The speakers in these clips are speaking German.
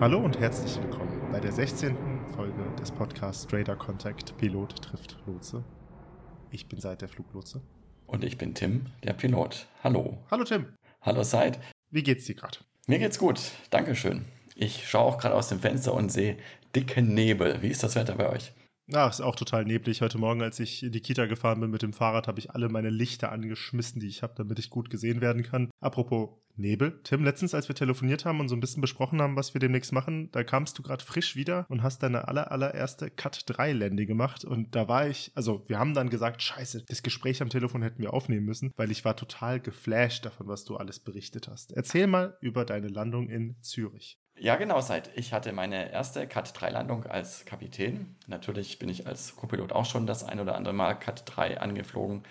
Hallo und herzlich willkommen bei der 16. Folge des Podcasts Radar Contact Pilot trifft Lotse. Ich bin Seid der Fluglotse. Und ich bin Tim, der Pilot. Hallo. Hallo Tim. Hallo Seid. Wie geht's dir gerade? Mir geht's gut. Dankeschön. Ich schaue auch gerade aus dem Fenster und sehe dicken Nebel. Wie ist das Wetter bei euch? Ja, ist auch total neblig. Heute Morgen, als ich in die Kita gefahren bin mit dem Fahrrad, habe ich alle meine Lichter angeschmissen, die ich habe, damit ich gut gesehen werden kann. Apropos Nebel. Tim, letztens, als wir telefoniert haben und so ein bisschen besprochen haben, was wir demnächst machen, da kamst du gerade frisch wieder und hast deine aller, allererste Cut 3 Landing gemacht. Und da war ich, also wir haben dann gesagt, scheiße, das Gespräch am Telefon hätten wir aufnehmen müssen, weil ich war total geflasht davon, was du alles berichtet hast. Erzähl mal über deine Landung in Zürich. Ja, genau, seit ich hatte meine erste Cat 3 Landung als Kapitän. Natürlich bin ich als Co-Pilot auch schon das ein oder andere Mal Cat 3 angeflogen,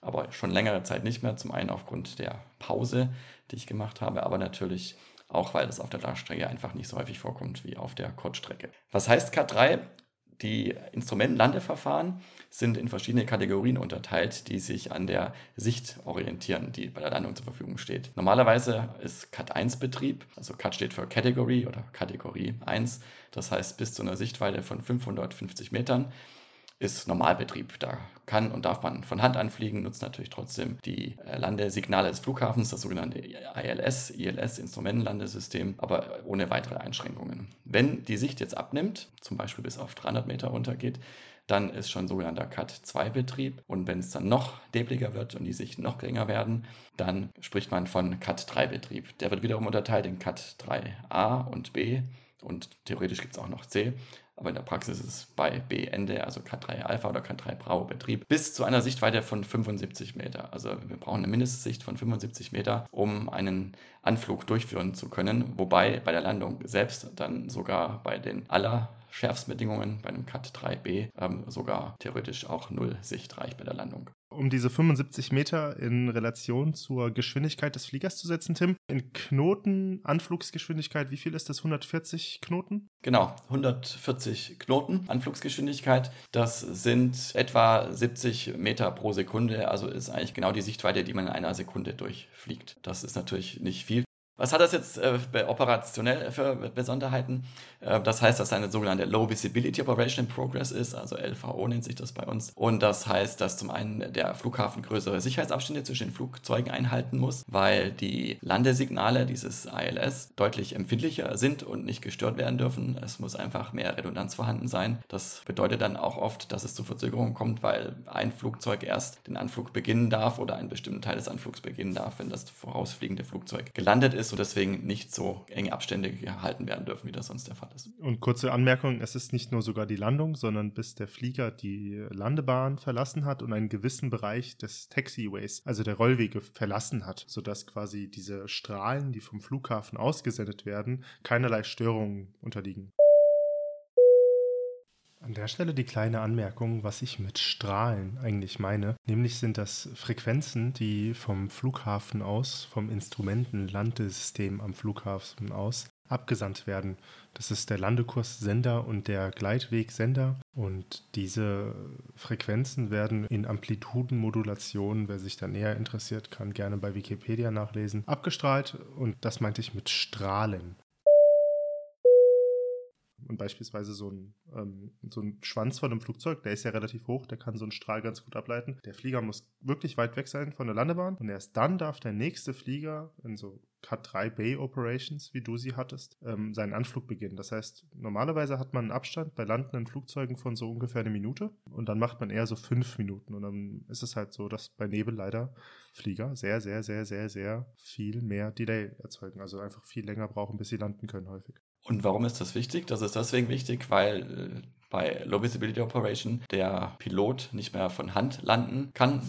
aber schon längere Zeit nicht mehr. Zum einen aufgrund der Pause, die ich gemacht habe, aber natürlich auch, weil das auf der Langstrecke einfach nicht so häufig vorkommt wie auf der Kurzstrecke. Was heißt Cat 3? Die Instrumentenlandeverfahren sind in verschiedene Kategorien unterteilt, die sich an der Sicht orientieren, die bei der Landung zur Verfügung steht. Normalerweise ist Cat 1 Betrieb, also Cat steht für Category oder Kategorie 1, das heißt bis zu einer Sichtweite von 550 Metern ist Normalbetrieb. Da kann und darf man von Hand anfliegen, nutzt natürlich trotzdem die äh, Landesignale des Flughafens, das sogenannte ILS, ILS Instrumentenlandesystem, aber ohne weitere Einschränkungen. Wenn die Sicht jetzt abnimmt, zum Beispiel bis auf 300 Meter runtergeht, dann ist schon sogenannter Cat-2-Betrieb. Und wenn es dann noch debliger wird und die Sichten noch geringer werden, dann spricht man von Cat-3-Betrieb. Der wird wiederum unterteilt in Cat-3a und b und theoretisch gibt es auch noch C aber in der Praxis ist es bei B Ende, also K3 Alpha oder K3 Bravo Betrieb, bis zu einer Sichtweite von 75 Meter. Also wir brauchen eine Mindestsicht von 75 Meter, um einen Anflug durchführen zu können, wobei bei der Landung selbst dann sogar bei den aller Schärfsbedingungen bei einem Cat 3b ähm, sogar theoretisch auch null Sicht reicht bei der Landung. Um diese 75 Meter in Relation zur Geschwindigkeit des Fliegers zu setzen, Tim, in Knoten Anflugsgeschwindigkeit, wie viel ist das? 140 Knoten? Genau, 140 Knoten Anflugsgeschwindigkeit. Das sind etwa 70 Meter pro Sekunde, also ist eigentlich genau die Sichtweite, die man in einer Sekunde durchfliegt. Das ist natürlich nicht viel. Was hat das jetzt äh, operationell für Besonderheiten? Äh, das heißt, dass eine sogenannte Low Visibility Operation in Progress ist, also LVO nennt sich das bei uns. Und das heißt, dass zum einen der Flughafen größere Sicherheitsabstände zwischen den Flugzeugen einhalten muss, weil die Landesignale dieses ILS deutlich empfindlicher sind und nicht gestört werden dürfen. Es muss einfach mehr Redundanz vorhanden sein. Das bedeutet dann auch oft, dass es zu Verzögerungen kommt, weil ein Flugzeug erst den Anflug beginnen darf oder einen bestimmten Teil des Anflugs beginnen darf, wenn das vorausfliegende Flugzeug gelandet ist ist und deswegen nicht so enge Abstände gehalten werden dürfen, wie das sonst der Fall ist. Und kurze Anmerkung, es ist nicht nur sogar die Landung, sondern bis der Flieger die Landebahn verlassen hat und einen gewissen Bereich des Taxiways, also der Rollwege, verlassen hat, sodass quasi diese Strahlen, die vom Flughafen ausgesendet werden, keinerlei Störungen unterliegen. An der Stelle die kleine Anmerkung, was ich mit Strahlen eigentlich meine. Nämlich sind das Frequenzen, die vom Flughafen aus, vom Instrumentenlandesystem am Flughafen aus, abgesandt werden. Das ist der Landekurssender und der Gleitwegsender. Und diese Frequenzen werden in Amplitudenmodulationen, wer sich da näher interessiert, kann gerne bei Wikipedia nachlesen, abgestrahlt. Und das meinte ich mit Strahlen und beispielsweise so ein, ähm, so ein Schwanz von einem Flugzeug, der ist ja relativ hoch, der kann so einen Strahl ganz gut ableiten. Der Flieger muss wirklich weit weg sein von der Landebahn und erst dann darf der nächste Flieger in so Cat-3 Bay Operations, wie du sie hattest, ähm, seinen Anflug beginnen. Das heißt, normalerweise hat man einen Abstand bei landenden Flugzeugen von so ungefähr eine Minute und dann macht man eher so fünf Minuten und dann ist es halt so, dass bei Nebel leider Flieger sehr, sehr, sehr, sehr, sehr viel mehr Delay erzeugen. Also einfach viel länger brauchen, bis sie landen können häufig. Und warum ist das wichtig? Das ist deswegen wichtig, weil äh, bei Low Visibility Operation der Pilot nicht mehr von Hand landen kann.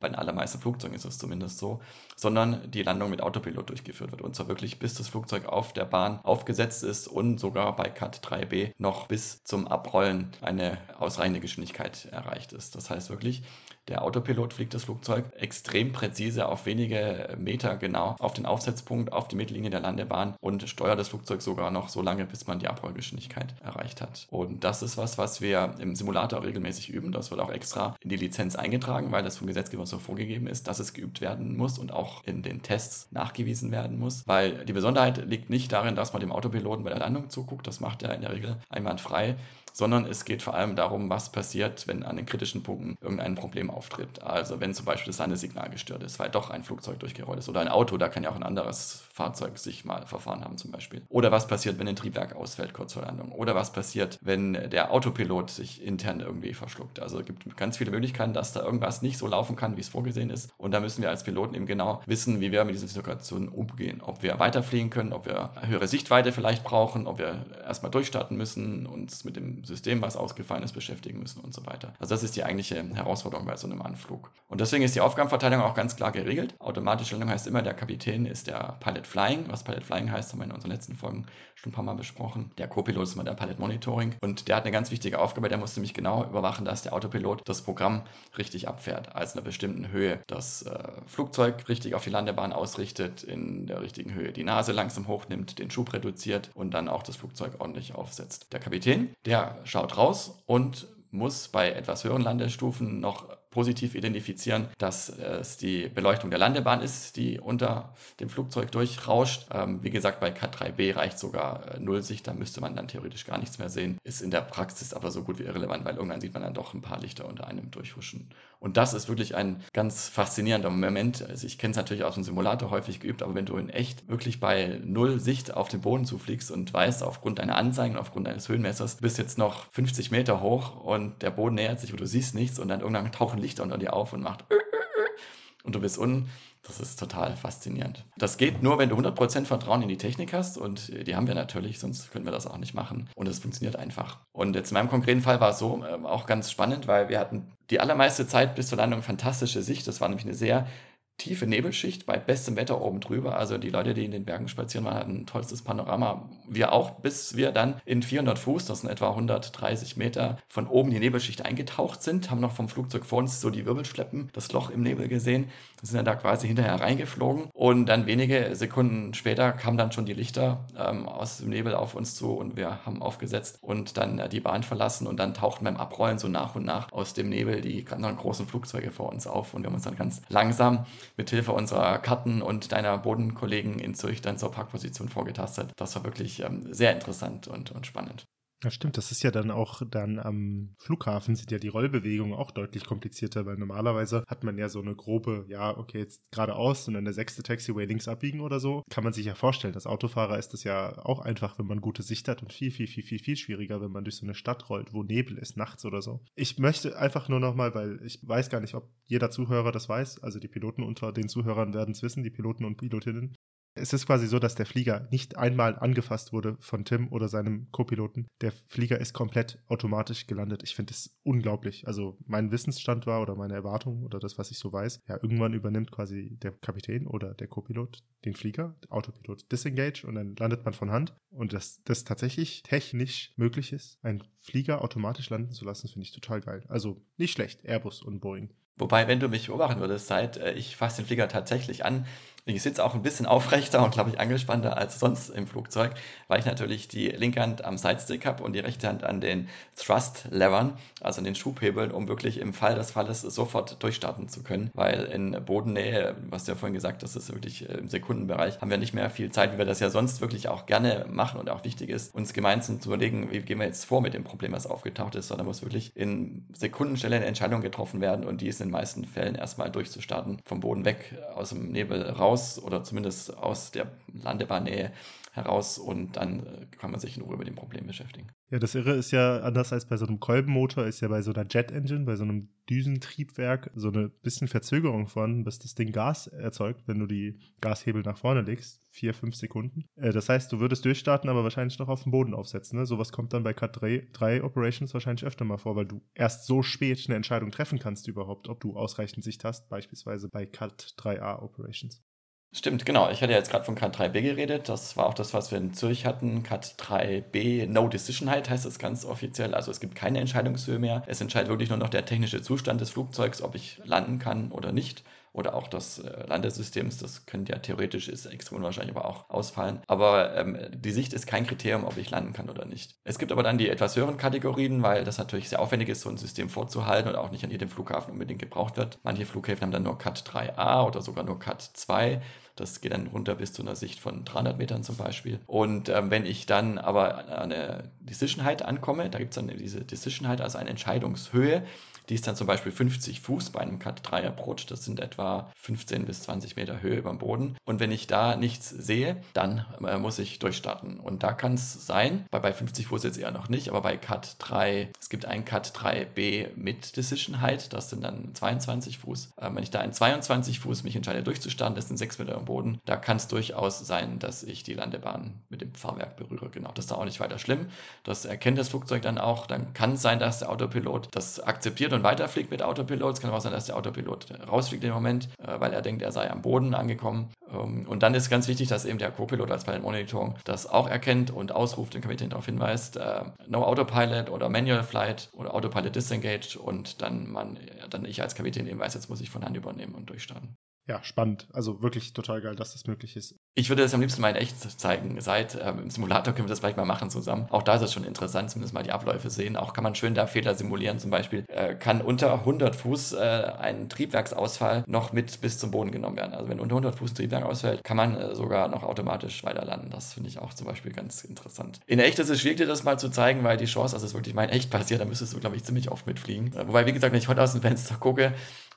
Bei den allermeisten Flugzeugen ist es zumindest so, sondern die Landung mit Autopilot durchgeführt wird. Und zwar wirklich bis das Flugzeug auf der Bahn aufgesetzt ist und sogar bei Cat 3b noch bis zum Abrollen eine ausreichende Geschwindigkeit erreicht ist. Das heißt wirklich, Der Autopilot fliegt das Flugzeug extrem präzise auf wenige Meter genau auf den Aufsetzpunkt, auf die Mittellinie der Landebahn und steuert das Flugzeug sogar noch so lange, bis man die Abrollgeschwindigkeit erreicht hat. Und das ist was, was wir im Simulator regelmäßig üben. Das wird auch extra in die Lizenz eingetragen, weil das vom Gesetzgeber so vorgegeben ist, dass es geübt werden muss und auch in den Tests nachgewiesen werden muss. Weil die Besonderheit liegt nicht darin, dass man dem Autopiloten bei der Landung zuguckt. Das macht er in der Regel einwandfrei sondern es geht vor allem darum, was passiert, wenn an den kritischen Punkten irgendein Problem auftritt. Also wenn zum Beispiel das Landesignal gestört ist, weil doch ein Flugzeug durchgerollt ist oder ein Auto, da kann ja auch ein anderes Fahrzeug sich mal verfahren haben zum Beispiel. Oder was passiert, wenn ein Triebwerk ausfällt kurz vor Landung. Oder was passiert, wenn der Autopilot sich intern irgendwie verschluckt. Also es gibt ganz viele Möglichkeiten, dass da irgendwas nicht so laufen kann, wie es vorgesehen ist. Und da müssen wir als Piloten eben genau wissen, wie wir mit diesen Situationen umgehen. Ob wir weiterfliegen können, ob wir höhere Sichtweite vielleicht brauchen, ob wir erstmal durchstarten müssen, uns mit dem System, was ausgefallen ist, beschäftigen müssen und so weiter. Also das ist die eigentliche Herausforderung bei so einem Anflug. Und deswegen ist die Aufgabenverteilung auch ganz klar geregelt. Automatische Landung heißt immer, der Kapitän ist der Pilot Flying. Was Pilot Flying heißt, haben wir in unseren letzten Folgen schon ein paar Mal besprochen. Der Co-Pilot ist immer der Pilot Monitoring und der hat eine ganz wichtige Aufgabe, der muss nämlich genau überwachen, dass der Autopilot das Programm richtig abfährt, also in einer bestimmten Höhe das äh, Flugzeug richtig auf die Landebahn ausrichtet, in der richtigen Höhe die Nase langsam hochnimmt, den Schub reduziert und dann auch das Flugzeug ordentlich aufsetzt. Der Kapitän, der schaut raus und muss bei etwas höheren Landestufen noch positiv identifizieren, dass es die Beleuchtung der Landebahn ist, die unter dem Flugzeug durchrauscht. Ähm, wie gesagt, bei K3B reicht sogar äh, Nullsicht, da müsste man dann theoretisch gar nichts mehr sehen. Ist in der Praxis aber so gut wie irrelevant, weil irgendwann sieht man dann doch ein paar Lichter unter einem durchhuschen. Und das ist wirklich ein ganz faszinierender Moment. Also ich kenne es natürlich aus dem Simulator häufig geübt, aber wenn du in echt wirklich bei Null Sicht auf den Boden zufliegst und weißt, aufgrund deiner Anzeigen, aufgrund deines Höhenmessers, bist jetzt noch 50 Meter hoch und der Boden nähert sich und du siehst nichts und dann irgendwann tauchen Lichter unter dir auf und macht und du bist unten. Das ist total faszinierend. Das geht nur, wenn du 100% Vertrauen in die Technik hast und die haben wir natürlich, sonst können wir das auch nicht machen. Und es funktioniert einfach. Und jetzt in meinem konkreten Fall war es so äh, auch ganz spannend, weil wir hatten die allermeiste Zeit bis zur Landung fantastische Sicht. Das war nämlich eine sehr tiefe Nebelschicht bei bestem Wetter oben drüber. Also die Leute, die in den Bergen spazieren waren, hatten ein tollstes Panorama. Wir auch, bis wir dann in 400 Fuß, das sind etwa 130 Meter, von oben die Nebelschicht eingetaucht sind, haben noch vom Flugzeug vor uns so die Wirbelschleppen, das Loch im Nebel gesehen, sind dann da quasi hinterher reingeflogen und dann wenige Sekunden später kamen dann schon die Lichter ähm, aus dem Nebel auf uns zu und wir haben aufgesetzt und dann äh, die Bahn verlassen und dann tauchten beim Abrollen so nach und nach aus dem Nebel die anderen großen Flugzeuge vor uns auf und wir haben uns dann ganz langsam mit Hilfe unserer Karten und deiner Bodenkollegen in Zürich dann zur Parkposition vorgetastet. Das war wirklich ähm, sehr interessant und, und spannend. Ja, stimmt. Das ist ja dann auch dann am Flughafen sind ja die Rollbewegungen auch deutlich komplizierter, weil normalerweise hat man ja so eine grobe, ja, okay, jetzt geradeaus und dann der sechste Taxiway links abbiegen oder so. Kann man sich ja vorstellen. Als Autofahrer ist das ja auch einfach, wenn man gute Sicht hat und viel, viel, viel, viel, viel schwieriger, wenn man durch so eine Stadt rollt, wo Nebel ist, nachts oder so. Ich möchte einfach nur nochmal, weil ich weiß gar nicht, ob jeder Zuhörer das weiß, also die Piloten unter den Zuhörern werden es wissen, die Piloten und Pilotinnen, es ist quasi so, dass der Flieger nicht einmal angefasst wurde von Tim oder seinem Co-Piloten. Der Flieger ist komplett automatisch gelandet. Ich finde es unglaublich. Also mein Wissensstand war oder meine Erwartung oder das, was ich so weiß, ja, irgendwann übernimmt quasi der Kapitän oder der Co-Pilot den Flieger, Autopilot disengage und dann landet man von Hand. Und dass das tatsächlich technisch möglich ist, einen Flieger automatisch landen zu lassen, finde ich total geil. Also nicht schlecht, Airbus und Boeing. Wobei, wenn du mich beobachten würdest, seit äh, ich fasse den Flieger tatsächlich an, ich sitze auch ein bisschen aufrechter und glaube ich angespannter als sonst im Flugzeug, weil ich natürlich die linke Hand am Sidestick habe und die rechte Hand an den Thrust-Levern, also an den Schubhebeln, um wirklich im Fall des Falles sofort durchstarten zu können. Weil in Bodennähe, was du ja vorhin gesagt hast, ist wirklich im Sekundenbereich, haben wir nicht mehr viel Zeit, wie wir das ja sonst wirklich auch gerne machen und auch wichtig ist, uns gemeinsam zu überlegen, wie gehen wir jetzt vor mit dem Problem, was aufgetaucht ist, sondern muss wirklich in Sekundenstelle eine Entscheidung getroffen werden und die ist in den meisten Fällen erstmal durchzustarten, vom Boden weg, aus dem Nebel raus raus oder zumindest aus der Landebahnnähe heraus und dann äh, kann man sich in Ruhe mit dem Problem beschäftigen. Ja, das Irre ist ja, anders als bei so einem Kolbenmotor, ist ja bei so einer Jet Engine, bei so einem Düsentriebwerk so eine bisschen Verzögerung von, bis das Ding Gas erzeugt, wenn du die Gashebel nach vorne legst. Vier, fünf Sekunden. Äh, das heißt, du würdest durchstarten, aber wahrscheinlich noch auf dem Boden aufsetzen. Ne? Sowas kommt dann bei Cut 3, 3 Operations wahrscheinlich öfter mal vor, weil du erst so spät eine Entscheidung treffen kannst überhaupt, ob du ausreichend Sicht hast, beispielsweise bei Cut 3A Operations. Stimmt, genau. Ich hatte jetzt gerade von Cat 3b geredet. Das war auch das, was wir in Zürich hatten. Cat 3b No Decision Height heißt es ganz offiziell. Also es gibt keine Entscheidungshöhe mehr. Es entscheidet wirklich nur noch der technische Zustand des Flugzeugs, ob ich landen kann oder nicht oder auch des äh, Landesystems. Das könnte ja theoretisch, ist extrem unwahrscheinlich, aber auch ausfallen. Aber ähm, die Sicht ist kein Kriterium, ob ich landen kann oder nicht. Es gibt aber dann die etwas höheren Kategorien, weil das natürlich sehr aufwendig ist, so ein System vorzuhalten und auch nicht an jedem Flughafen unbedingt gebraucht wird. Manche Flughäfen haben dann nur Cat 3a oder sogar nur Cat 2. Das geht dann runter bis zu einer Sicht von 300 Metern zum Beispiel. Und ähm, wenn ich dann aber an eine Decision Height ankomme, da gibt es dann diese Decision Height, also eine Entscheidungshöhe, die ist dann zum Beispiel 50 Fuß bei einem Cut 3 Approach. Das sind etwa 15 bis 20 Meter Höhe über dem Boden. Und wenn ich da nichts sehe, dann äh, muss ich durchstarten. Und da kann es sein, bei, bei 50 Fuß jetzt eher noch nicht, aber bei Cut 3, es gibt einen Cut 3B mit Decision Height, das sind dann 22 Fuß. Äh, wenn ich da in 22 Fuß mich entscheide durchzustarten, das sind 6 Meter am Boden, da kann es durchaus sein, dass ich die Landebahn mit dem Fahrwerk berühre. Genau, das ist da auch nicht weiter schlimm. Das erkennt das Flugzeug dann auch. Dann kann es sein, dass der Autopilot das akzeptiert und weiterfliegt mit Autopilot. Es kann auch sein, dass der Autopilot rausfliegt im Moment, äh, weil er denkt, er sei am Boden angekommen. Ähm, und dann ist ganz wichtig, dass eben der Co-Pilot als Pilot Monitoring das auch erkennt und ausruft, den Kapitän darauf hinweist, äh, No Autopilot oder Manual Flight oder Autopilot Disengage und dann man, dann ich als Kapitän eben weiß, jetzt muss ich von Hand übernehmen und durchstarten. Ja, spannend. Also wirklich total geil, dass das möglich ist. Ich würde das am liebsten mal in echt zeigen. Seit ähm, im Simulator können wir das vielleicht mal machen zusammen. Auch da ist es schon interessant, zumindest mal die Abläufe sehen. Auch kann man schön da Fehler simulieren. Zum Beispiel äh, kann unter 100 Fuß äh, ein Triebwerksausfall noch mit bis zum Boden genommen werden. Also wenn unter 100 Fuß ein Triebwerk ausfällt, kann man äh, sogar noch automatisch weiter landen. Das finde ich auch zum Beispiel ganz interessant. In echt ist es schwierig, dir das mal zu zeigen, weil die Chance, dass es wirklich mal in echt passiert, da müsstest du, glaube ich, ziemlich oft mitfliegen. Äh, wobei, wie gesagt, wenn ich heute aus dem Fenster gucke,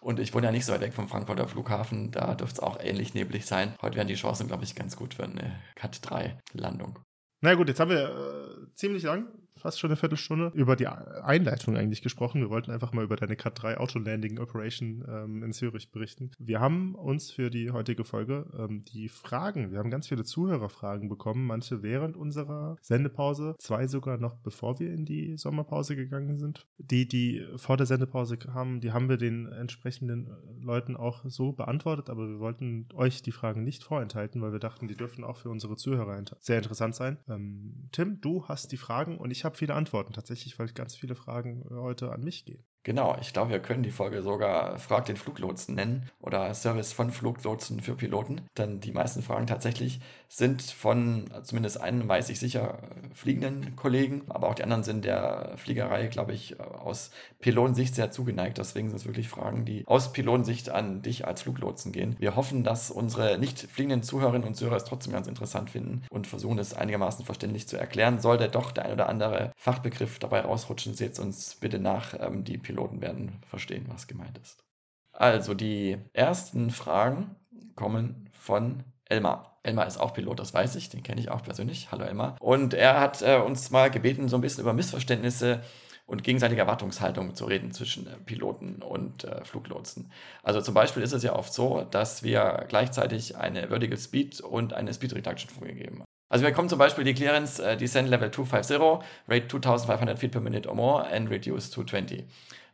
und ich wohne ja nicht so weit weg vom Frankfurter Flughafen, da dürfte es auch ähnlich neblig sein. Heute wären die Chancen, glaube ich, ganz gut für eine Cat 3 Landung. Na gut, jetzt haben wir äh, ziemlich lang fast schon eine Viertelstunde über die Einleitung eigentlich gesprochen. Wir wollten einfach mal über deine Cat 3 Auto Landing Operation ähm, in Zürich berichten. Wir haben uns für die heutige Folge ähm, die Fragen, wir haben ganz viele Zuhörerfragen bekommen, manche während unserer Sendepause, zwei sogar noch bevor wir in die Sommerpause gegangen sind. Die, die vor der Sendepause kamen, die haben wir den entsprechenden Leuten auch so beantwortet, aber wir wollten euch die Fragen nicht vorenthalten, weil wir dachten, die dürfen auch für unsere Zuhörer sehr interessant sein. Ähm, Tim, du hast die Fragen und ich habe viele Antworten tatsächlich, weil ganz viele Fragen äh, heute an mich gehen. Genau, ich glaube, wir können die Folge sogar Frag den Fluglotsen nennen oder Service von Fluglotsen für Piloten. Denn die meisten Fragen tatsächlich sind von zumindest einem, weiß ich sicher, fliegenden Kollegen, aber auch die anderen sind der Fliegerei, glaube ich, aus Pilotensicht sehr zugeneigt. Deswegen sind es wirklich Fragen, die aus Pilotensicht an dich als Fluglotsen gehen. Wir hoffen, dass unsere nicht fliegenden Zuhörerinnen und Zuhörer es trotzdem ganz interessant finden und versuchen es einigermaßen verständlich zu erklären. Sollte doch der ein oder andere Fachbegriff dabei rausrutschen, seht uns bitte nach. Ähm, die Piloten Piloten werden verstehen, was gemeint ist. Also die ersten Fragen kommen von Elmar. Elmar ist auch Pilot, das weiß ich, den kenne ich auch persönlich. Hallo Elmar. Und er hat äh, uns mal gebeten, so ein bisschen über Missverständnisse und gegenseitige Erwartungshaltung zu reden zwischen äh, Piloten und äh, Fluglotsen. Also zum Beispiel ist es ja oft so, dass wir gleichzeitig eine Vertical Speed und eine Speed Reduction vorgegeben haben. Also wir kommen zum Beispiel die Clearance uh, Descent Level 250, Rate 2500 feet per minute or more and reduce to 20.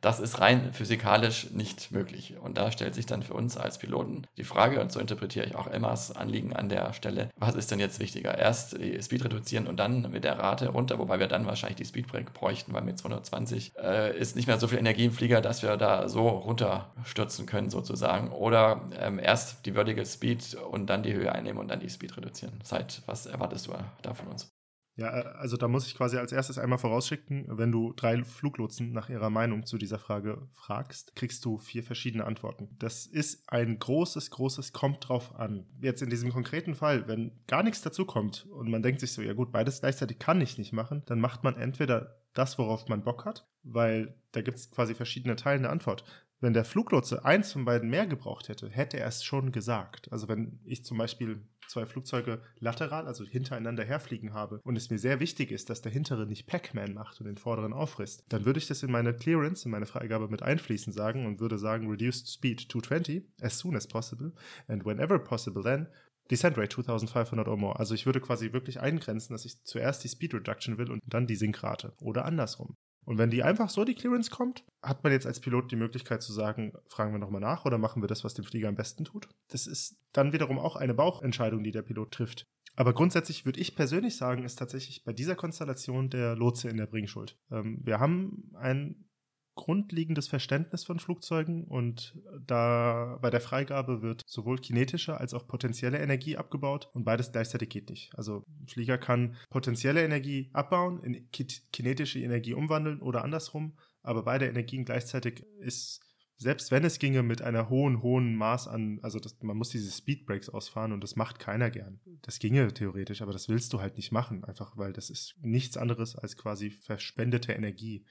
Das ist rein physikalisch nicht möglich. Und da stellt sich dann für uns als Piloten die Frage, und so interpretiere ich auch Emmas Anliegen an der Stelle, was ist denn jetzt wichtiger? Erst die Speed reduzieren und dann mit der Rate runter, wobei wir dann wahrscheinlich die Speedbreak bräuchten, weil mit 220 äh, ist nicht mehr so viel Energie im Flieger, dass wir da so runterstürzen können sozusagen. Oder ähm, erst die Vertical Speed und dann die Höhe einnehmen und dann die Speed reduzieren. Seit, was erwartest du da von uns? Ja, äh, also da muss ich quasi als erstes einmal vorausschicken, wenn du drei Fluglotsen nach ihrer Meinung zu dieser Frage fragst, kriegst du vier verschiedene Antworten. Das ist ein großes, großes kommt drauf an. Jetzt in diesem konkreten Fall, wenn gar nichts dazu kommt und man denkt sich so, ja gut, beides gleichzeitig kann ich nicht machen, dann macht man entweder das, worauf man Bock hat, weil da gibt es quasi verschiedene Teile der Antwort. Wenn der Fluglotse eins von beiden mehr gebraucht hätte, hätte er es schon gesagt. Also wenn ich zum Beispiel zwei Flugzeuge lateral, also hintereinander herfliegen habe und es mir sehr wichtig ist, dass der hintere nicht Pac-Man macht und den vorderen auffrisst, dann würde ich das in meine Clearance, in meine Freigabe mit einfließen sagen und würde sagen Reduced Speed 220 as soon as possible and whenever possible then Descent Rate 2500 or more. Also ich würde quasi wirklich eingrenzen, dass ich zuerst die Speed Reduction will und dann die Sinkrate. Oder andersrum. Und wenn die einfach so die Clearance kommt, hat man jetzt als Pilot die Möglichkeit zu sagen, fragen wir nochmal nach oder machen wir das, was dem Flieger am besten tut. Das ist dann wiederum auch eine Bauchentscheidung, die der Pilot trifft. Aber grundsätzlich würde ich persönlich sagen, ist tatsächlich bei dieser Konstellation der Lotse in der Bringschuld. Ähm, wir haben ein grundlegendes Verständnis von Flugzeugen und da bei der Freigabe wird sowohl kinetische als auch potenzielle Energie abgebaut und beides gleichzeitig geht nicht. Also ein Flieger kann potenzielle Energie abbauen, in kinetische Energie umwandeln oder andersrum, aber beide Energien gleichzeitig ist selbst wenn es ginge mit einer hohen, hohen Maß an, also das, man muss diese Speedbreaks ausfahren und das macht keiner gern. Das ginge theoretisch, aber das willst du halt nicht machen, einfach weil das ist nichts anderes als quasi verspendete Energie.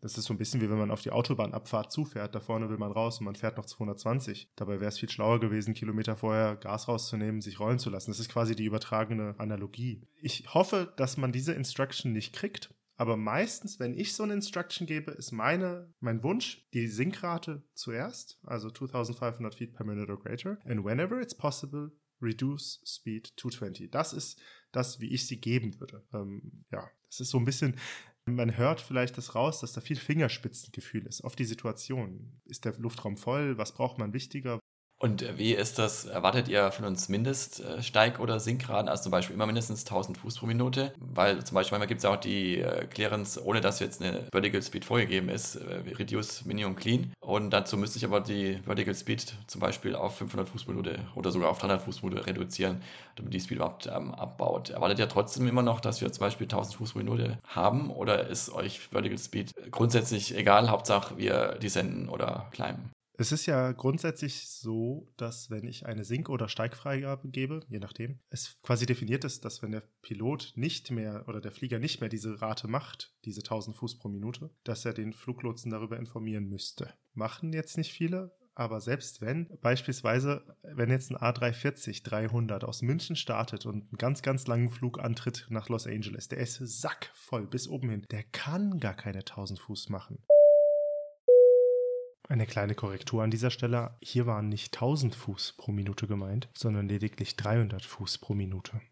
Das ist so ein bisschen wie wenn man auf die Autobahnabfahrt zufährt. Da vorne will man raus und man fährt noch 220. Dabei wäre es viel schlauer gewesen, Kilometer vorher Gas rauszunehmen, sich rollen zu lassen. Das ist quasi die übertragene Analogie. Ich hoffe, dass man diese Instruction nicht kriegt. Aber meistens, wenn ich so eine Instruction gebe, ist meine, mein Wunsch die Sinkrate zuerst, also 2500 feet per minute or greater. And whenever it's possible, reduce speed to 20. Das ist das, wie ich sie geben würde. Ähm, ja, das ist so ein bisschen, man hört vielleicht das raus, dass da viel Fingerspitzengefühl ist auf die Situation. Ist der Luftraum voll? Was braucht man wichtiger? Und wie ist das, erwartet ihr von uns Mindeststeig- oder Sinkraten, also zum Beispiel immer mindestens 1000 Fuß pro Minute? Weil zum Beispiel manchmal gibt es auch die äh, Clearance, ohne dass jetzt eine Vertical Speed vorgegeben ist, äh, Reduce Minimum Clean. Und dazu müsste ich aber die Vertical Speed zum Beispiel auf 500 Fuß pro Minute oder sogar auf 300 Fuß pro Minute reduzieren, damit die Speed überhaupt ähm, abbaut. Erwartet ihr trotzdem immer noch, dass wir zum Beispiel 1000 Fuß pro Minute haben? Oder ist euch Vertical Speed grundsätzlich egal, Hauptsache wir descenden oder climben? Es ist ja grundsätzlich so, dass wenn ich eine Sink- oder Steigfreigabe gebe, je nachdem, es quasi definiert ist, dass wenn der Pilot nicht mehr oder der Flieger nicht mehr diese Rate macht, diese 1000 Fuß pro Minute, dass er den Fluglotsen darüber informieren müsste. Machen jetzt nicht viele, aber selbst wenn, beispielsweise, wenn jetzt ein A340 300 aus München startet und einen ganz, ganz langen Flug antritt nach Los Angeles, der ist sackvoll bis oben hin, der kann gar keine 1000 Fuß machen. Eine kleine Korrektur an dieser Stelle. Hier waren nicht 1000 Fuß pro Minute gemeint, sondern lediglich 300 Fuß pro Minute.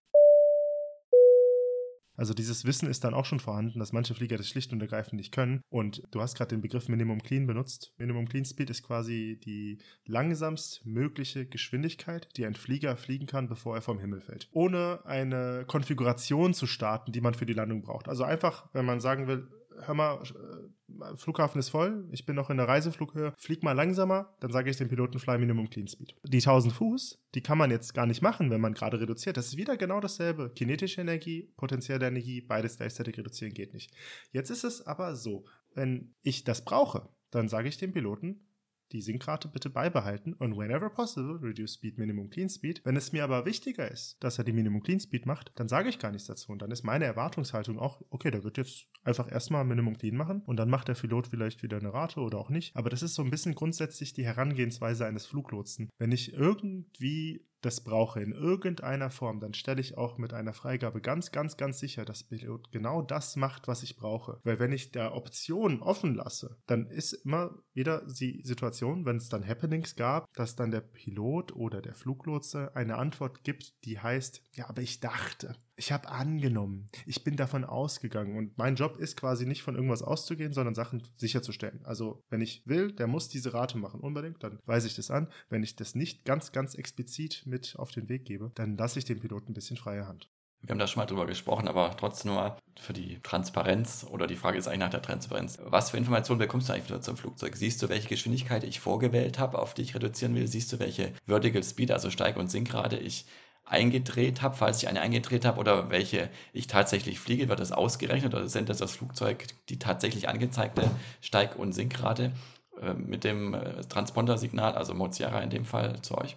Also dieses Wissen ist dann auch schon vorhanden, dass manche Flieger das schlicht und ergreifend nicht können. Und du hast gerade den Begriff Minimum Clean benutzt. Minimum Clean Speed ist quasi die langsamst mögliche Geschwindigkeit, die ein Flieger fliegen kann, bevor er vom Himmel fällt. Ohne eine Konfiguration zu starten, die man für die Landung braucht. Also einfach, wenn man sagen will, hör mal, äh, Flughafen ist voll, ich bin noch in der Reiseflughöhe, flieg mal langsamer, dann sage ich dem Piloten Fly Minimum Clean Speed. Die 1000 Fuß, die kann man jetzt gar nicht machen, wenn man gerade reduziert. Das ist wieder genau dasselbe. Kinetische Energie, potenzielle Energie, beides gleichzeitig reduzieren geht nicht. Jetzt ist es aber so, wenn ich das brauche, dann sage ich dem Piloten, die Sinkrate bitte beibehalten und whenever possible reduce speed minimum clean speed. Wenn es mir aber wichtiger ist, dass er die Minimum clean speed macht, dann sage ich gar nichts dazu und dann ist meine Erwartungshaltung auch, okay, der wird jetzt einfach erstmal Minimum clean machen und dann macht der Pilot vielleicht wieder eine Rate oder auch nicht. Aber das ist so ein bisschen grundsätzlich die Herangehensweise eines Fluglotsen. Wenn ich irgendwie das brauche in irgendeiner Form, dann stelle ich auch mit einer Freigabe ganz, ganz, ganz sicher, dass Pilot genau das macht, was ich brauche. Weil wenn ich der Option offen lasse, dann ist immer wieder die Situation, wenn es dann Happenings gab, dass dann der Pilot oder der Fluglotse eine Antwort gibt, die heißt, ja, aber ich dachte ich habe angenommen, ich bin davon ausgegangen und mein Job ist quasi nicht von irgendwas auszugehen, sondern Sachen sicherzustellen. Also wenn ich will, der muss diese Rate machen unbedingt, dann weise ich das an. Wenn ich das nicht ganz, ganz explizit mit auf den Weg gebe, dann lasse ich dem Piloten ein bisschen freie Hand. Wir haben da schon mal drüber gesprochen, aber trotzdem mal für die Transparenz oder die Frage ist eigentlich nach der Transparenz. Was für Informationen bekommst du eigentlich wieder zum Flugzeug? Siehst du, welche Geschwindigkeit ich vorgewählt habe, auf die ich reduzieren will? Siehst du, welche Vertical Speed, also Steig- und Sinkrate ich eingedreht habe, falls ich eine eingedreht habe oder welche ich tatsächlich fliege, wird das ausgerechnet oder sendet das Flugzeug die tatsächlich angezeigte Steig- und Sinkrate äh, mit dem äh, Transponder-Signal, also Mozilla in dem Fall, zu euch?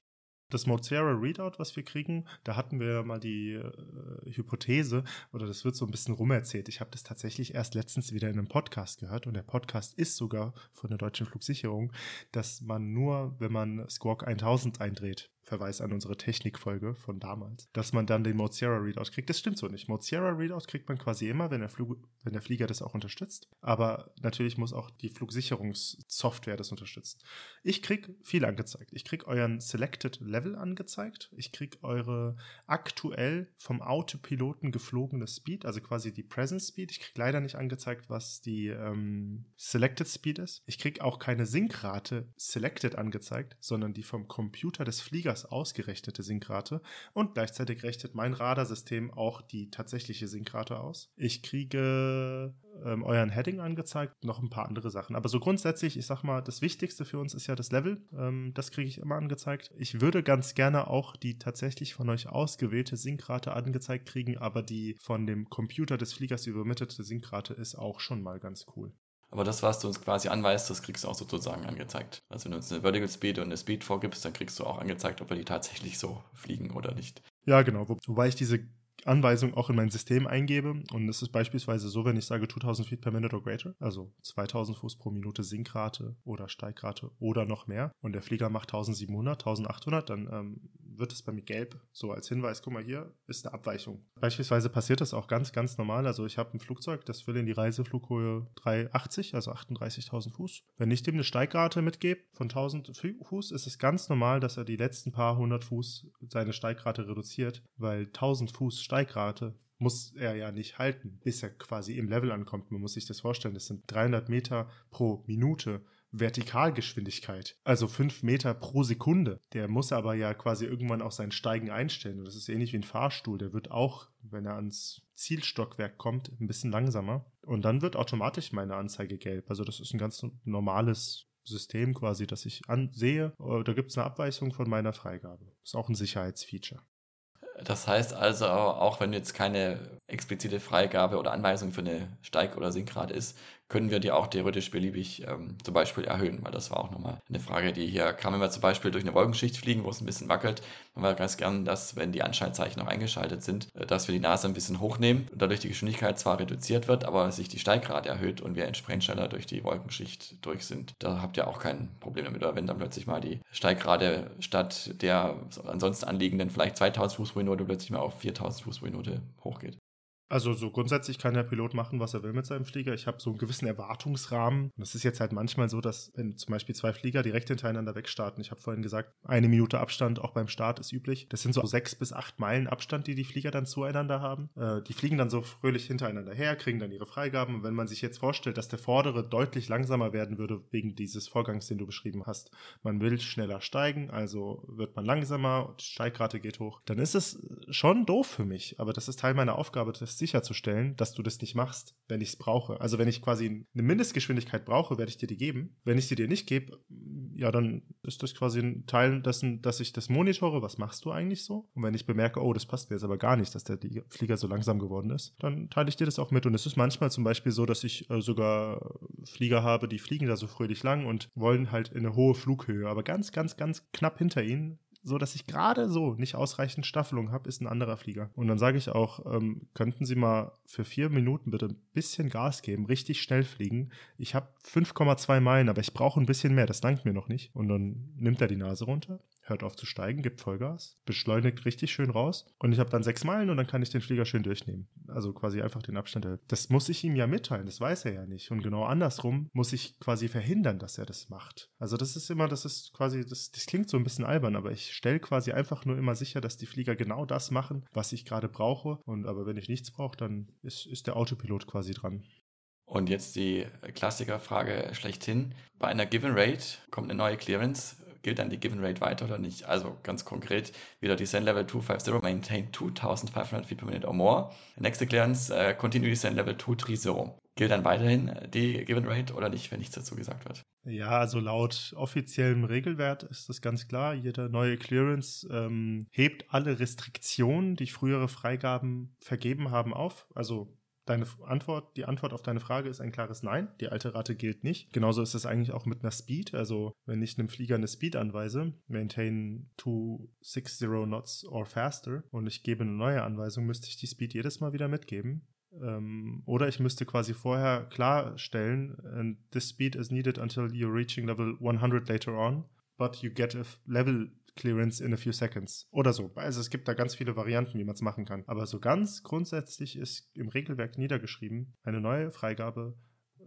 Das Mozilla Readout, was wir kriegen, da hatten wir mal die äh, Hypothese, oder das wird so ein bisschen rumerzählt. Ich habe das tatsächlich erst letztens wieder in einem Podcast gehört und der Podcast ist sogar von der deutschen Flugsicherung, dass man nur, wenn man Squawk 1000 eindreht, Verweis an unsere Technikfolge von damals, dass man dann den Mozilla Readout kriegt. Das stimmt so nicht. Mozilla Readout kriegt man quasi immer, wenn der, Flug, wenn der Flieger das auch unterstützt. Aber natürlich muss auch die Flugsicherungssoftware das unterstützen. Ich kriege viel angezeigt. Ich kriege euren Selected Level angezeigt. Ich kriege eure aktuell vom Autopiloten geflogene Speed, also quasi die Present Speed. Ich kriege leider nicht angezeigt, was die ähm, Selected Speed ist. Ich kriege auch keine Synkrate Selected angezeigt, sondern die vom Computer des Fliegers das ausgerechnete Synkrate und gleichzeitig rechnet mein Radarsystem auch die tatsächliche Synkrate aus. Ich kriege ähm, euren Heading angezeigt, noch ein paar andere Sachen. Aber so grundsätzlich, ich sag mal, das Wichtigste für uns ist ja das Level. Ähm, das kriege ich immer angezeigt. Ich würde ganz gerne auch die tatsächlich von euch ausgewählte Synkrate angezeigt kriegen, aber die von dem Computer des Fliegers übermittelte Synkrate ist auch schon mal ganz cool. Aber das, was du uns quasi anweist, das kriegst du auch sozusagen angezeigt. Also wenn du uns eine Vertical Speed und eine Speed vorgibst, dann kriegst du auch angezeigt, ob wir die tatsächlich so fliegen oder nicht. Ja, genau. Wobei ich diese Anweisung auch in mein System eingebe. Und es ist beispielsweise so, wenn ich sage 2000 Feet per Minute or greater, also 2000 Fuß pro Minute Sinkrate oder Steigrate oder noch mehr, und der Flieger macht 1700, 1800, dann ähm, wird es bei mir gelb, so als Hinweis, guck mal hier, ist eine Abweichung. Beispielsweise passiert das auch ganz, ganz normal. Also ich habe ein Flugzeug, das will in die Reiseflughöhe 380, also 38.000 Fuß. Wenn ich dem eine Steigrate mitgebe von 1000 Fuß, ist es ganz normal, dass er die letzten paar hundert Fuß seine Steigrate reduziert, weil 1000 Fuß Steigrate muss er ja nicht halten, bis er quasi im Level ankommt. Man muss sich das vorstellen, das sind 300 Meter pro Minute. Vertikalgeschwindigkeit, also 5 Meter pro Sekunde. Der muss aber ja quasi irgendwann auch sein Steigen einstellen. Und das ist ähnlich wie ein Fahrstuhl. Der wird auch, wenn er ans Zielstockwerk kommt, ein bisschen langsamer. Und dann wird automatisch meine Anzeige gelb. Also das ist ein ganz normales System quasi, das ich ansehe. Da gibt es eine Abweichung von meiner Freigabe. Ist auch ein Sicherheitsfeature. Das heißt also, auch wenn jetzt keine explizite Freigabe oder Anweisung für eine Steig- oder Sinkrate ist, können wir die auch theoretisch beliebig ähm, zum Beispiel erhöhen, weil das war auch nochmal eine Frage, die hier kam, wenn wir zum Beispiel durch eine Wolkenschicht fliegen, wo es ein bisschen wackelt, haben wir ganz gern, dass, wenn die Anschaltzeichen noch eingeschaltet sind, äh, dass wir die Nase ein bisschen hochnehmen und dadurch die Geschwindigkeit zwar reduziert wird, aber sich die Steigrate erhöht und wir entsprechend schneller durch die Wolkenschicht durch sind. Da habt ihr auch kein Problem damit, oder wenn dann plötzlich mal die Steigrate statt der ansonsten anliegenden vielleicht 2000 Fuß pro Minute plötzlich mal auf 4000 Fuß pro Minute hochgeht. Also so grundsätzlich kann der Pilot machen, was er will mit seinem Flieger. Ich habe so einen gewissen Erwartungsrahmen. Und es ist jetzt halt manchmal so, dass wenn zum Beispiel zwei Flieger direkt hintereinander wegstarten, ich habe vorhin gesagt, eine Minute Abstand auch beim Start ist üblich. Das sind so sechs bis acht Meilen Abstand, die die Flieger dann zueinander haben. Äh, die fliegen dann so fröhlich hintereinander her, kriegen dann ihre Freigaben. Und wenn man sich jetzt vorstellt, dass der vordere deutlich langsamer werden würde wegen dieses Vorgangs, den du beschrieben hast, man will schneller steigen, also wird man langsamer, die Steigrate geht hoch, dann ist es schon doof für mich. Aber das ist Teil meiner Aufgabe, das sicherzustellen, dass du das nicht machst, wenn ich es brauche. Also wenn ich quasi eine Mindestgeschwindigkeit brauche, werde ich dir die geben. Wenn ich sie dir nicht gebe, ja, dann ist das quasi ein Teil dessen, dass ich das monitore. Was machst du eigentlich so? Und wenn ich bemerke, oh, das passt mir jetzt aber gar nicht, dass der Flieger so langsam geworden ist, dann teile ich dir das auch mit. Und es ist manchmal zum Beispiel so, dass ich äh, sogar Flieger habe, die fliegen da so fröhlich lang und wollen halt in eine hohe Flughöhe, aber ganz, ganz, ganz knapp hinter ihnen so dass ich gerade so nicht ausreichend Staffelung habe, ist ein anderer Flieger. Und dann sage ich auch, ähm, könnten Sie mal für vier Minuten bitte ein bisschen Gas geben, richtig schnell fliegen. Ich habe 5,2 Meilen, aber ich brauche ein bisschen mehr, das dankt mir noch nicht. Und dann nimmt er die Nase runter, hört auf zu steigen, gibt Vollgas, beschleunigt richtig schön raus und ich habe dann sechs Meilen und dann kann ich den Flieger schön durchnehmen. Also quasi einfach den Abstand. Das muss ich ihm ja mitteilen, das weiß er ja nicht. Und genau andersrum muss ich quasi verhindern, dass er das macht. Also das ist immer, das ist quasi, das, das klingt so ein bisschen albern, aber ich stelle quasi einfach nur immer sicher, dass die Flieger genau das machen, was ich gerade brauche. Und aber wenn ich nichts brauche, dann ist, ist der Autopilot quasi dran. Und jetzt die Klassikerfrage schlechthin. Bei einer Given Rate kommt eine neue Clearance gilt dann die Given Rate weiter oder nicht? Also ganz konkret, wieder Descent Level 250, maintain 2500 feet per minute or more. Next clearance, uh, continue Descent Level 230. Gilt dann weiterhin die Given Rate oder nicht, wenn nichts dazu gesagt wird? Ja, also laut offiziellem Regelwert ist das ganz klar. Jede neue Clearance ähm, hebt alle Restriktionen, die frühere Freigaben vergeben haben, auf. Also Deine Antwort, die Antwort auf deine Frage ist ein klares Nein. Die alte Rate gilt nicht. Genauso ist es eigentlich auch mit einer Speed. Also, wenn ich einem Flieger eine Speed anweise, maintain 260 knots or faster, und ich gebe eine neue Anweisung, müsste ich die Speed jedes Mal wieder mitgeben. Ähm, oder ich müsste quasi vorher klarstellen, this speed is needed until you're reaching level 100 later on. but you get a level clearance in a few seconds oder so. Also es gibt da ganz viele Varianten, wie man es machen kann. Aber so ganz grundsätzlich ist im Regelwerk niedergeschrieben, eine neue Freigabe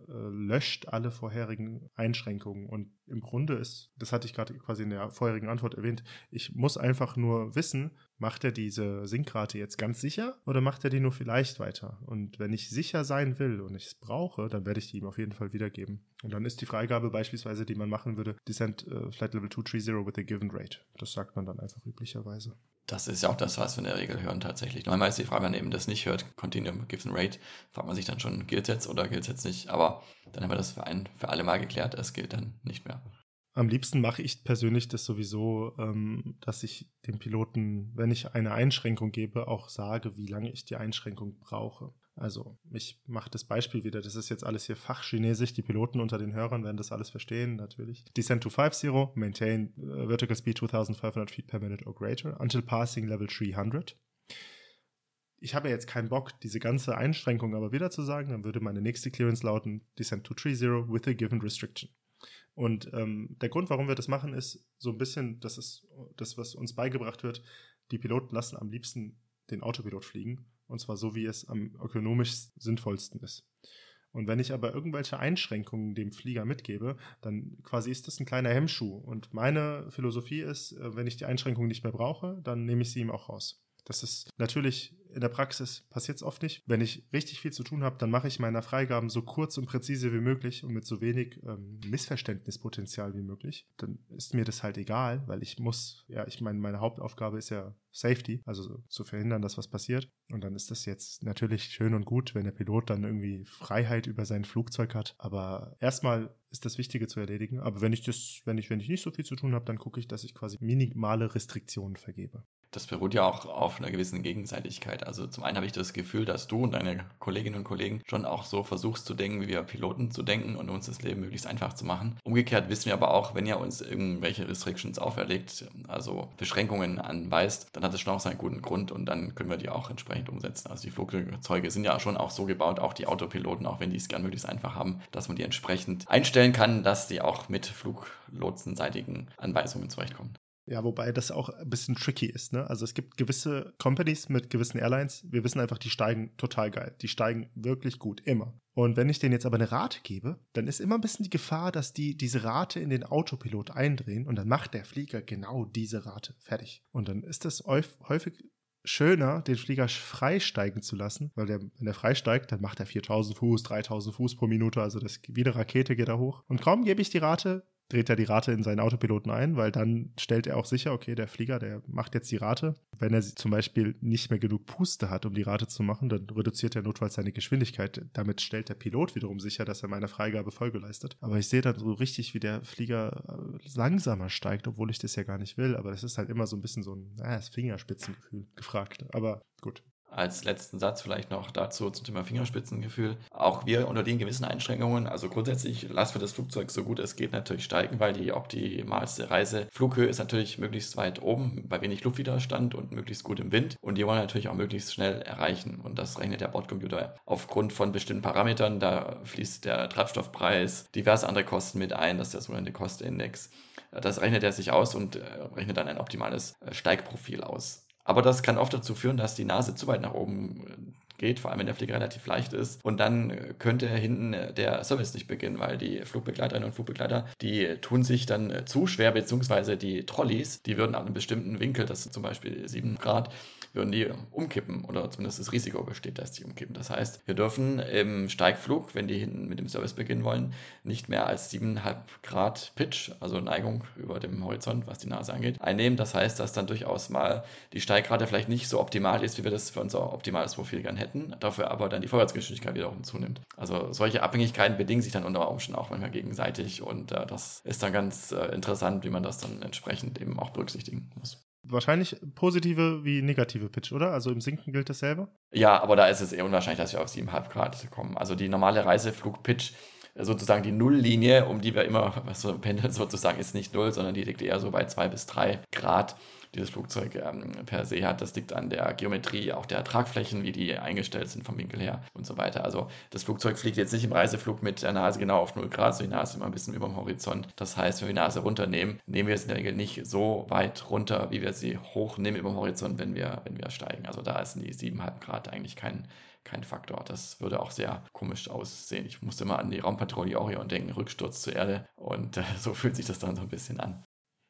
äh, löscht alle vorherigen Einschränkungen. Und im Grunde ist, das hatte ich gerade quasi in der vorherigen Antwort erwähnt, ich muss einfach nur wissen, macht er diese Synkrate jetzt ganz sicher oder macht er die nur vielleicht weiter? Und wenn ich sicher sein will und ich es brauche, dann werde ich die ihm auf jeden Fall wiedergeben. Und dann ist die Freigabe beispielsweise, die man machen würde, Descent uh, Flight Level 230 with a given rate. Das sagt man dann einfach üblicherweise. Das ist ja auch das, was wir in der Regel hören tatsächlich. Manchmal ist die Frage, wenn man eben das nicht hört, Continuum Given Rate, fragt man sich dann schon, gilt es jetzt oder gilt es jetzt nicht? Aber dann haben wir das für, ein, für alle Mal geklärt, es gilt dann nicht mehr. Am liebsten mache ich persönlich das sowieso, ähm, dass ich dem Piloten, wenn ich eine Einschränkung gebe, auch sage, wie lange ich die Einschränkung brauche. Also ich mache das Beispiel wieder, das ist jetzt alles hier Fachchinesisch, die Piloten unter den Hörern werden das alles verstehen, natürlich. Descent to 50, maintain uh, vertical speed 2500 feet per minute or greater until passing level 300. Ich habe jetzt keinen Bock, diese ganze Einschränkung aber wieder zu sagen, dann würde meine nächste Clearance lauten Descent to 30 with a given restriction. Und ähm, der Grund, warum wir das machen, ist so ein bisschen, das ist das, was uns beigebracht wird, die Piloten lassen am liebsten den Autopilot fliegen und zwar so, wie es am ökonomisch sinnvollsten ist. Und wenn ich aber irgendwelche Einschränkungen dem Flieger mitgebe, dann quasi ist das ein kleiner Hemmschuh. Und meine Philosophie ist, äh, wenn ich die Einschränkungen nicht mehr brauche, dann nehme ich sie ihm auch raus. Das ist natürlich in der Praxis passiert es oft nicht. Wenn ich richtig viel zu tun habe, dann mache ich meine Freigaben so kurz und präzise wie möglich und mit so wenig ähm, Missverständnispotenzial wie möglich. Dann ist mir das halt egal, weil ich muss, ja, ich meine, meine Hauptaufgabe ist ja Safety, also zu verhindern, dass was passiert. Und dann ist das jetzt natürlich schön und gut, wenn der Pilot dann irgendwie Freiheit über sein Flugzeug hat. Aber erstmal ist das Wichtige zu erledigen. Aber wenn ich das, wenn ich, wenn ich nicht so viel zu tun habe, dann gucke ich, dass ich quasi minimale Restriktionen vergebe das beruht ja auch auf einer gewissen Gegenseitigkeit. Also zum einen habe ich das Gefühl, dass du und deine Kolleginnen und Kollegen schon auch so versuchst zu denken, wie wir Piloten zu denken und uns das Leben möglichst einfach zu machen. Umgekehrt wissen wir aber auch, wenn ihr uns irgendwelche Restrictions auferlegt, also Beschränkungen anweist, dann hat es schon auch seinen guten Grund und dann können wir die auch entsprechend umsetzen. Also die Flugzeuge sind ja schon auch so gebaut, auch die Autopiloten, auch wenn die es gern möglichst einfach haben, dass man die entsprechend einstellen kann, dass die auch mit fluglotsenseitigen Anweisungen zurechtkommen. Ja, wobei das auch ein bisschen tricky ist. Ne? Also es gibt gewisse Companies mit gewissen Airlines, wir wissen einfach, die steigen total geil. Die steigen wirklich gut, immer. Und wenn ich denen jetzt aber eine Rate gebe, dann ist immer ein bisschen die Gefahr, dass die diese Rate in den Autopilot eindrehen und dann macht der Flieger genau diese Rate fertig. Und dann ist es häufig schöner, den Flieger freisteigen zu lassen, weil der, wenn er freisteigt, dann macht er 4000 Fuß, 3000 Fuß pro Minute, also das, wie eine Rakete geht er hoch. Und kaum gebe ich die Rate, dreht er die Rate in seinen Autopiloten ein, weil dann stellt er auch sicher, okay, der Flieger, der macht jetzt die Rate. Wenn er zum Beispiel nicht mehr genug Puste hat, um die Rate zu machen, dann reduziert er notfalls seine Geschwindigkeit. Damit stellt der Pilot wiederum sicher, dass er meine Freigabe Folge leistet. Aber ich sehe dann so richtig, wie der Flieger äh, langsamer steigt, obwohl ich das ja gar nicht will. Aber das ist halt immer so ein bisschen so ein äh, Fingerspitzengefühl gefragt. Aber gut als letzten Satz vielleicht noch dazu zum Thema Fingerspitzengefühl. Auch wir unter den gewissen Einschränkungen, also grundsätzlich lassen wir das Flugzeug so gut es geht natürlich steigen, weil die optimalste Reiseflughöhe ist natürlich möglichst weit oben, bei wenig Luftwiderstand und möglichst gut im Wind. Und die wollen wir natürlich auch möglichst schnell erreichen. Und das rechnet der Bordcomputer aufgrund von bestimmten Parametern. Da fließt der Treibstoffpreis, diverse andere Kosten mit ein, das ist der sogenannte Kostindex. Das rechnet er sich aus und äh, rechnet dann ein optimales äh, Steigprofil aus. Aber das kann oft dazu führen, dass die Nase zu weit nach oben äh, geht, vor allem wenn der Flieger relativ leicht ist. Und dann äh, könnte hinten äh, der Service nicht beginnen, weil die Flugbegleiterinnen und Flugbegleiter, die tun sich dann zu schwer, beziehungsweise die Trolleys, die würden an einem bestimmten Winkel, das sind zum Beispiel 7 Grad, würden die umkippen oder zumindest das Risiko besteht, dass die umkippen. Das heißt, wir dürfen im Steigflug, wenn die hinten mit dem Service beginnen wollen, nicht mehr als 7,5 Grad Pitch, also Neigung über dem Horizont, was die Nase angeht, einnehmen. Das heißt, dass dann durchaus mal die Steigrate vielleicht nicht so optimal ist, wie wir das für unser optimales Profil gern hätten, dafür aber dann die Vorwärtsgeschwindigkeit wiederum zunimmt. Also solche Abhängigkeiten bedingen sich dann unter Umständen auch manchmal gegenseitig und äh, das ist dann ganz äh, interessant, wie man das dann entsprechend eben auch berücksichtigen muss. Wahrscheinlich positive wie negative Pitch, oder? Also im Sinken gilt dasselbe? Ja, aber da ist es eher unwahrscheinlich, dass wir auf 7,5 Grad kommen. Also die normale Reiseflug-Pitch, sozusagen die Nulllinie, um die wir immer so pendeln, sozusagen, ist nicht null, sondern die liegt eher so bei 2 bis 3 Grad. Dieses Flugzeug ähm, per se hat. Das liegt an der Geometrie auch der Tragflächen, wie die eingestellt sind vom Winkel her und so weiter. Also das Flugzeug fliegt jetzt nicht im Reiseflug mit der Nase genau auf 0 Grad, so die Nase immer ein bisschen über dem Horizont. Das heißt, wenn wir die Nase runternehmen, nehmen wir es in der Regel nicht so weit runter, wie wir sie hochnehmen über dem Horizont, wenn wir, wenn wir steigen. Also da ist die 7,5 Grad eigentlich kein kein Faktor. Das würde auch sehr komisch aussehen. Ich musste immer an die Raumpatrouille Orion denken, Rücksturz zur Erde. Und äh, so fühlt sich das dann so ein bisschen an.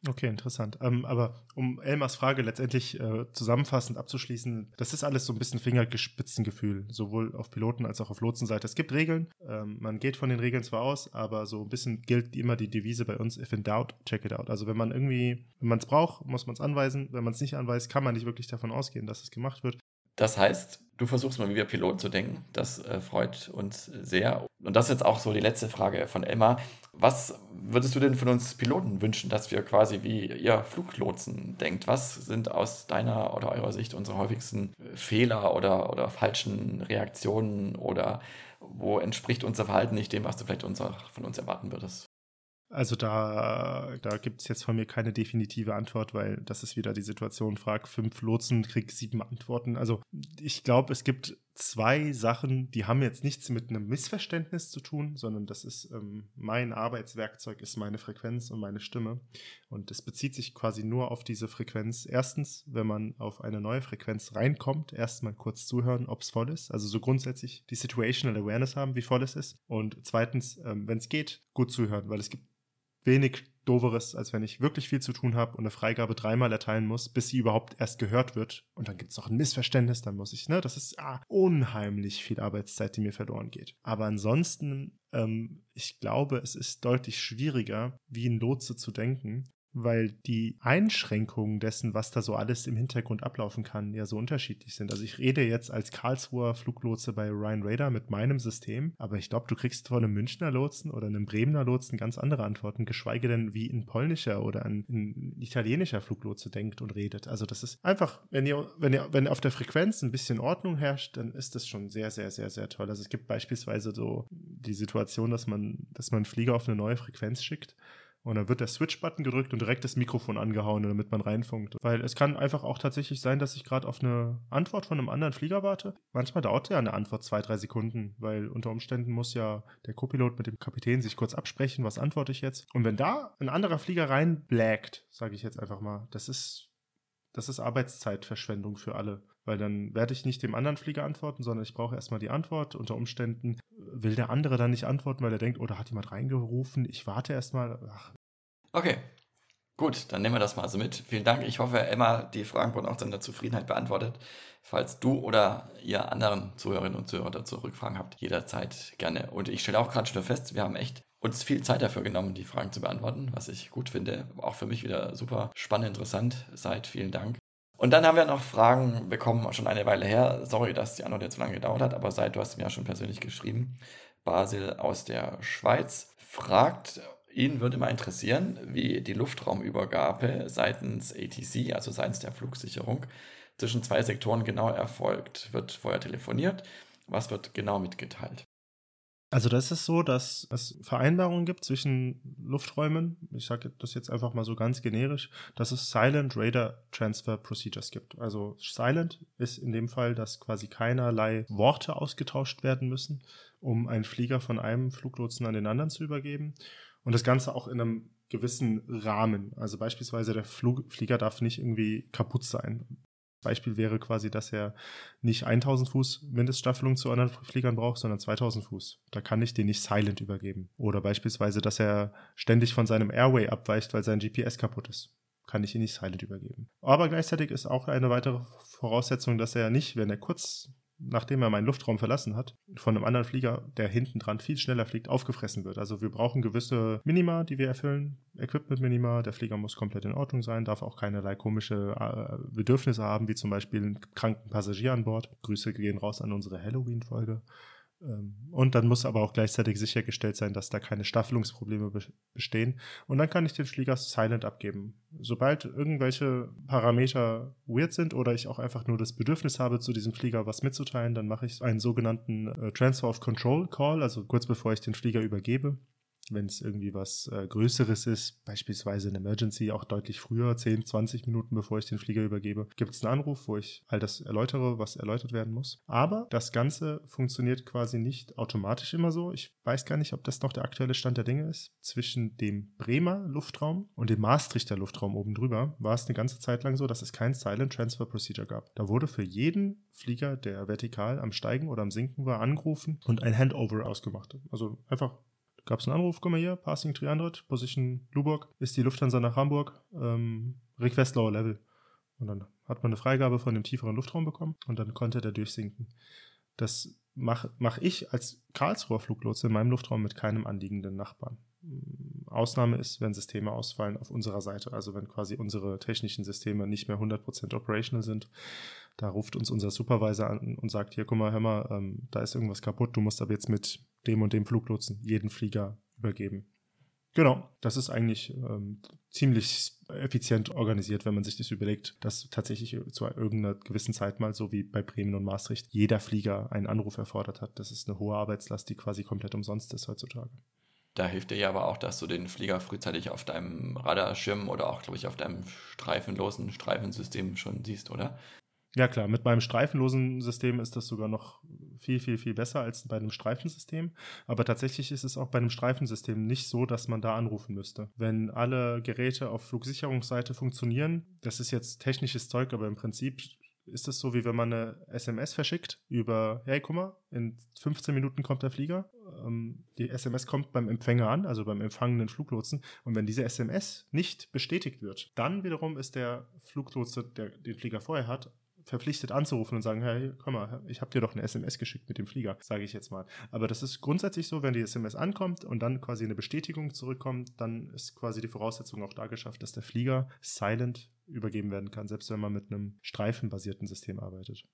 Okay, interessant. Ähm, aber um Elmars Frage letztendlich äh, zusammenfassend abzuschließen, das ist alles so ein bisschen Fingergespitzengefühl, sowohl auf Piloten als auch auf Lotsenseite. Es gibt Regeln, ähm, man geht von den Regeln zwar aus, aber so ein bisschen gilt immer die Devise bei uns, if in doubt, check it out. Also wenn man irgendwie, wenn man es braucht, muss man es anweisen. Wenn man es nicht anweist, kann man nicht wirklich davon ausgehen, dass es gemacht wird. Das heißt, du versuchst mal wie wir Piloten zu denken. Das äh, freut uns sehr. Und das ist jetzt auch so die letzte Frage von Emma. Was würdest du denn von uns Piloten wünschen, dass wir quasi wie ihr Fluglotsen denkt? Was sind aus deiner oder eurer Sicht unsere häufigsten Fehler oder, oder falschen Reaktionen oder wo entspricht unser Verhalten nicht dem, was du vielleicht unser, von uns erwarten würdest? Also da, da gibt es jetzt von mir keine definitive Antwort, weil das ist wieder die Situation, frag fünf Lotsen, krieg sieben Antworten. Also ich glaube, es gibt zwei Sachen, die haben jetzt nichts mit einem Missverständnis zu tun, sondern das ist ähm, mein Arbeitswerkzeug, ist meine Frequenz und meine Stimme. Und es bezieht sich quasi nur auf diese Frequenz. Erstens, wenn man auf eine neue Frequenz reinkommt, erstmal kurz zuhören, ob es voll ist. Also so grundsätzlich die Situational Awareness haben, wie voll es ist. Und zweitens, ähm, wenn es geht, gut zuhören, weil es gibt wenig doveres, als wenn ich wirklich viel zu tun habe und eine Freigabe dreimal erteilen muss, bis sie überhaupt erst gehört wird. Und dann gibt es noch ein Missverständnis, dann muss ich, ne, das ist ah, unheimlich viel Arbeitszeit, die mir verloren geht. Aber ansonsten, ähm, ich glaube, es ist deutlich schwieriger, wie ein Lotse zu denken, weil die Einschränkungen dessen, was da so alles im Hintergrund ablaufen kann, ja so unterschiedlich sind. Also ich rede jetzt als Karlsruher Fluglotse bei Ryan Raider mit meinem System, aber ich glaube, du kriegst von einem Münchner Lotsen oder einem Bremener Lotsen ganz andere Antworten, geschweige denn wie ein polnischer oder ein, ein italienischer Fluglotse denkt und redet. Also das ist einfach, wenn ihr, wenn ihr, wenn auf der Frequenz ein bisschen Ordnung herrscht, dann ist das schon sehr, sehr, sehr, sehr toll. Also es gibt beispielsweise so die Situation, dass man, dass man Flieger auf eine neue Frequenz schickt und dann wird der Switch-Button gedrückt und direkt das Mikrofon angehauen, damit man reinfunkt. Weil es kann einfach auch tatsächlich sein, dass ich gerade auf eine Antwort von einem anderen Flieger warte. Manchmal dauert ja eine Antwort zwei, drei Sekunden, weil unter Umständen muss ja der Copilot mit dem Kapitän sich kurz absprechen, was antworte ich jetzt. Und wenn da ein anderer Flieger reinblägt, sage ich jetzt einfach mal, das ist, das ist Arbeitszeitverschwendung für alle weil dann werde ich nicht dem anderen Flieger antworten, sondern ich brauche erstmal die Antwort. Unter Umständen will der andere dann nicht antworten, weil er denkt, oh, da hat jemand reingerufen, ich warte erstmal. Okay, gut, dann nehmen wir das mal so mit. Vielen Dank. Ich hoffe, Emma, die Fragen wurden auch zu deiner Zufriedenheit beantwortet. Falls du oder ihr anderen Zuhörerinnen und Zuhörer dazu Rückfragen habt, jederzeit gerne. Und ich stelle auch gerade schon fest, wir haben echt uns viel Zeit dafür genommen, die Fragen zu beantworten, was ich gut finde. Auch für mich wieder super spannend, interessant. Seid vielen Dank. Und dann haben wir noch Fragen bekommen, schon eine Weile her. Sorry, dass die Antwort jetzt so lange gedauert hat, aber seit du hast mir ja schon persönlich geschrieben. Basil aus der Schweiz fragt, ihn würde mal interessieren, wie die Luftraumübergabe seitens ATC, also seitens der Flugsicherung, zwischen zwei Sektoren genau erfolgt. Wird vorher telefoniert? Was wird genau mitgeteilt? Also das ist so, dass es Vereinbarungen gibt zwischen Lufträumen. Ich sage das jetzt einfach mal so ganz generisch, dass es Silent Radar Transfer Procedures gibt. Also Silent ist in dem Fall, dass quasi keinerlei Worte ausgetauscht werden müssen, um einen Flieger von einem Fluglotsen an den anderen zu übergeben. Und das Ganze auch in einem gewissen Rahmen. Also beispielsweise der Flug Flieger darf nicht irgendwie kaputt sein. Beispiel wäre quasi, dass er nicht 1000 Fuß Mindeststaffelung zu anderen Fliegern braucht, sondern 2000 Fuß. Da kann ich den nicht silent übergeben. Oder beispielsweise, dass er ständig von seinem Airway abweicht, weil sein GPS kaputt ist. Kann ich ihn nicht silent übergeben. Aber gleichzeitig ist auch eine weitere Voraussetzung, dass er nicht, wenn er kurz nachdem er meinen Luftraum verlassen hat, von einem anderen Flieger, der hinten dran viel schneller fliegt, aufgefressen wird. Also wir brauchen gewisse Minima, die wir erfüllen. Equipment-Minima, der Flieger muss komplett in Ordnung sein, darf auch keinerlei komische äh, Bedürfnisse haben, wie zum Beispiel einen kranken Passagier an Bord. Grüße gehen raus an unsere Halloween-Folge. Ähm, und dann muss aber auch gleichzeitig sichergestellt sein, dass da keine Staffelungsprobleme bestehen. Und dann kann ich den Flieger silent abgeben. Sobald irgendwelche Parameter weird sind oder ich auch einfach nur das Bedürfnis habe, zu diesem Flieger was mitzuteilen, dann mache ich einen sogenannten äh, Transfer of Control Call, also kurz bevor ich den Flieger übergebe. Wenn es irgendwie was äh, Größeres ist, beispielsweise eine Emergency, auch deutlich früher, 10, 20 Minuten bevor ich den Flieger übergebe, gibt es einen Anruf, wo ich all das erläutere, was erläutert werden muss. Aber das Ganze funktioniert quasi nicht automatisch immer so. Ich weiß gar nicht, ob das noch der aktuelle Stand der Dinge ist. Zwischen dem Bremer Luftraum und dem Maastrichter Luftraum oben drüber war es eine ganze Zeit lang so, dass es kein Silent Transfer Procedure gab. Da wurde für jeden Flieger, der vertikal am Steigen oder am Sinken war, angerufen und ein Handover ausgemacht. Also einfach gab es einen Anruf, komm mal hier, Passing 300, Position Luburg, ist die Lufthansa nach Hamburg, ähm, Request Lower Level. Und dann hat man eine Freigabe von dem tieferen Luftraum bekommen und dann konnte der durchsinken. Das mache mach ich als Karlsruher Fluglotse in meinem Luftraum mit keinem anliegenden Nachbarn. Ausnahme ist, wenn Systeme ausfallen auf unserer Seite, also wenn quasi unsere technischen Systeme nicht mehr 100% operational sind. Da ruft uns unser Supervisor an und sagt, hier, guck mal, hör mal, ähm, da ist irgendwas kaputt, du musst aber jetzt mit dem und dem Fluglotsen jeden Flieger übergeben. Genau, das ist eigentlich ähm, ziemlich effizient organisiert, wenn man sich das überlegt, dass tatsächlich zu irgendeiner gewissen Zeit mal, so wie bei Bremen und Maastricht, jeder Flieger einen Anruf erfordert hat. Das ist eine hohe Arbeitslast, die quasi komplett umsonst ist heutzutage. Da hilft dir ja aber auch, dass du den Flieger frühzeitig auf deinem Radarschirm oder auch, glaube ich, auf deinem streifenlosen Streifensystem schon siehst, oder? Ja klar, mit meinem streifenlosen System ist das sogar noch viel, viel, viel besser als bei einem Streifensystem. Aber tatsächlich ist es auch bei einem Streifensystem nicht so, dass man da anrufen müsste. Wenn alle Geräte auf Flugsicherungsseite funktionieren, das ist jetzt technisches Zeug, aber im Prinzip ist es so, wie wenn man eine SMS verschickt über, hey, guck mal, in 15 Minuten kommt der Flieger. Ähm, die SMS kommt beim Empfänger an, also beim empfangenen Fluglotsen. Und wenn diese SMS nicht bestätigt wird, dann wiederum ist der Fluglotse, der den Flieger vorher hat, verpflichtet anzurufen und sagen, hey, komm mal, ich habe dir doch eine SMS geschickt mit dem Flieger, sage ich jetzt mal. Aber das ist grundsätzlich so, wenn die SMS ankommt und dann quasi eine Bestätigung zurückkommt, dann ist quasi die Voraussetzung auch da geschafft, dass der Flieger silent übergeben werden kann, selbst wenn man mit einem streifenbasierten System arbeitet.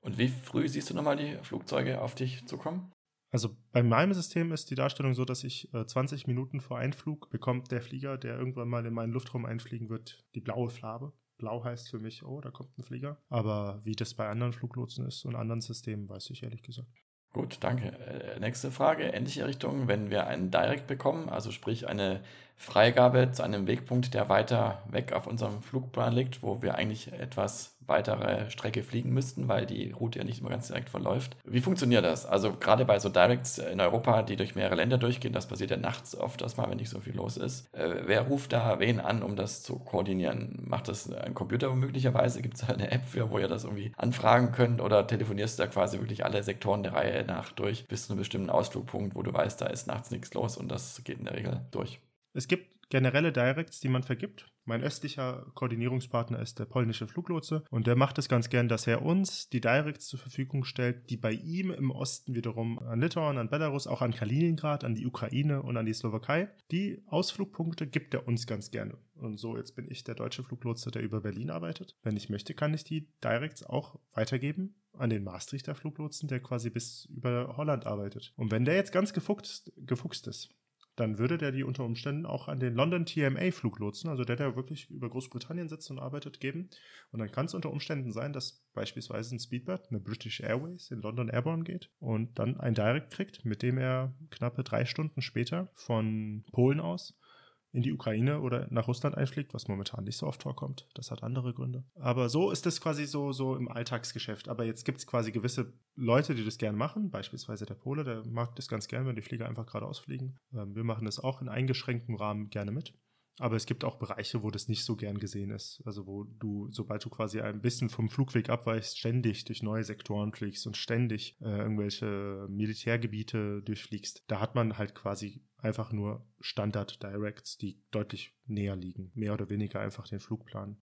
Und wie früh siehst du nochmal die Flugzeuge auf dich zukommen? Also bei meinem System ist die Darstellung so, dass ich äh, 20 Minuten vor Einflug bekommt der Flieger, der irgendwann mal in meinen Luftraum einfliegen wird, die blaue Farbe. Blau heißt für mich, oh, da kommt ein Flieger. Aber wie das bei anderen Fluglotsen ist und anderen Systemen, weiß ich ehrlich gesagt. Gut, danke. Äh, nächste Frage, ähnliche Richtung. Wenn wir einen Direct bekommen, also sprich eine Freigabe zu einem Wegpunkt, der weiter weg auf unserem Flugplan liegt, wo wir eigentlich etwas weitere Strecke fliegen müssten, weil die Route ja nicht immer ganz direkt verläuft. Wie funktioniert das? Also gerade bei so Directs in Europa, die durch mehrere Länder durchgehen, das passiert ja nachts oft erstmal, wenn nicht so viel los ist. Äh, wer ruft da wen an, um das zu koordinieren? Macht das ein Computer möglicherweise? Gibt es da eine App für, wo ihr das irgendwie anfragen könnt oder telefonierst du da quasi wirklich alle Sektoren der Reihe nach durch bis zu einem bestimmten Ausflugpunkt, wo du weißt, da ist nachts nichts los und das geht in der Regel durch? Es gibt generelle Directs, die man vergibt. Mein östlicher Koordinierungspartner ist der polnische Fluglotse und der macht es ganz gern, dass er uns die Directs zur Verfügung stellt, die bei ihm im Osten wiederum an Litauen, an Belarus, auch an Kaliningrad, an die Ukraine und an die Slowakei. Die Ausflugpunkte gibt er uns ganz gerne. Und so, jetzt bin ich der deutsche Fluglotse, der über Berlin arbeitet. Wenn ich möchte, kann ich die Directs auch weitergeben an den Maastrichter Fluglotsen, der quasi bis über Holland arbeitet. Und wenn der jetzt ganz gefuchst, gefuchst ist, dann würde der die unter Umständen auch an den London TMA Fluglotsen, also der, der wirklich über Großbritannien sitzt und arbeitet, geben. Und dann kann es unter Umständen sein, dass beispielsweise ein Speedbird, eine British Airways in London Airborne geht und dann ein Direct kriegt, mit dem er knappe drei Stunden später von Polen aus in die Ukraine oder nach Russland einfliegt, was momentan nicht so oft vorkommt. Das hat andere Gründe. Aber so ist es quasi so, so im Alltagsgeschäft. Aber jetzt gibt es quasi gewisse Leute, die das gerne machen. Beispielsweise der Pole, der mag das ganz gerne, wenn die Flieger einfach geradeaus fliegen. Ähm, wir machen das auch in eingeschränktem Rahmen gerne mit. Aber es gibt auch Bereiche, wo das nicht so gern gesehen ist. Also wo du, sobald du quasi ein bisschen vom Flugweg abweichst, ständig durch neue Sektoren fliegst und ständig äh, irgendwelche Militärgebiete durchfliegst, da hat man halt quasi einfach nur Standard-Directs, die deutlich näher liegen. Mehr oder weniger einfach den Flugplan.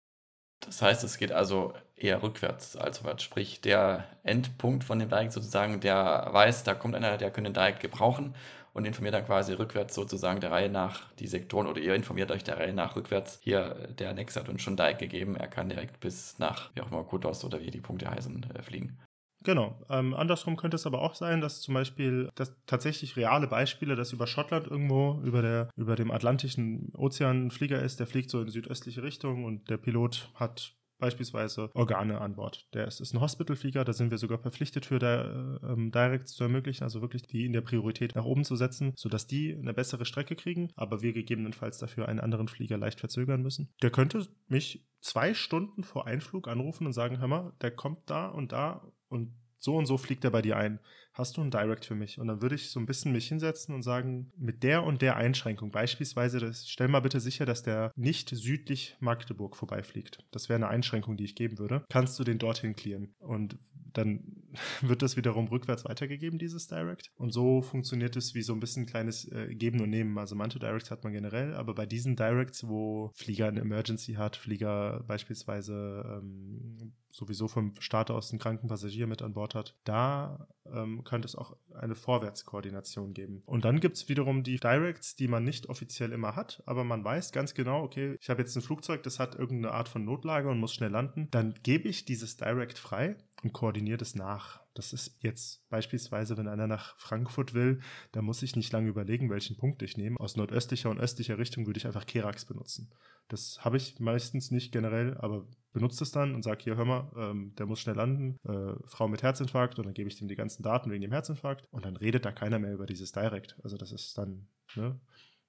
Das heißt, es geht also eher rückwärts als vorwärts. Sprich, der Endpunkt von dem Direct sozusagen, der weiß, da kommt einer, der könnte den Direct gebrauchen und informiert dann quasi rückwärts sozusagen der Reihe nach die Sektoren oder ihr informiert euch der Reihe nach rückwärts. Hier, der Nex hat uns schon Direct gegeben, er kann direkt bis nach, wie auch immer, Kutos oder wie die Punkte heißen, äh, fliegen. Genau. Ähm, andersrum könnte es aber auch sein, dass zum Beispiel dass tatsächlich reale Beispiele, dass über Schottland irgendwo über, der, über dem Atlantischen Ozean ein Flieger ist, der fliegt so in südöstliche Richtung und der Pilot hat beispielsweise Organe an Bord. Der ist, ist ein Hospitalflieger, da sind wir sogar verpflichtet für der, ähm, Directs zu ermöglichen, also wirklich die in der Priorität nach oben zu setzen, sodass die eine bessere Strecke kriegen, aber wir gegebenenfalls dafür einen anderen Flieger leicht verzögern müssen. Der könnte mich zwei Stunden vor Einflug anrufen und sagen, hör mal, der kommt da und da und so und so fliegt er bei dir ein. Hast du ein Direct für mich? Und dann würde ich so ein bisschen mich hinsetzen und sagen, mit der und der Einschränkung, beispielsweise, das, stell mal bitte sicher, dass der nicht südlich Magdeburg vorbeifliegt. Das wäre eine Einschränkung, die ich geben würde. Kannst du den dorthin clearen? Und dann wird das wiederum rückwärts weitergegeben, dieses Direct. Und so funktioniert es wie so ein bisschen ein kleines äh, Geben und Nehmen. Also manche Directs hat man generell, aber bei diesen Directs, wo Flieger eine Emergency hat, Flieger beispielsweise ähm, sowieso vom Starter aus einen kranken Passagier mit an Bord hat, da ähm, könnte es auch eine Vorwärtskoordination geben. Und dann gibt es wiederum die Directs, die man nicht offiziell immer hat, aber man weiß ganz genau, okay, ich habe jetzt ein Flugzeug, das hat irgendeine Art von Notlage und muss schnell landen. Dann gebe ich dieses Direct frei und koordiniere das nach. Das ist jetzt beispielsweise, wenn einer nach Frankfurt will, da muss ich nicht lange überlegen, welchen Punkt ich nehme. Aus nordöstlicher und östlicher Richtung würde ich einfach Kerax benutzen. Das habe ich meistens nicht generell, aber benutze es dann und sage hier, hör mal, ähm, der muss schnell landen, äh, Frau mit Herzinfarkt und dann gebe ich dem die ganzen Daten wegen dem Herzinfarkt und dann redet da keiner mehr über dieses Direct. Also das ist dann, ne?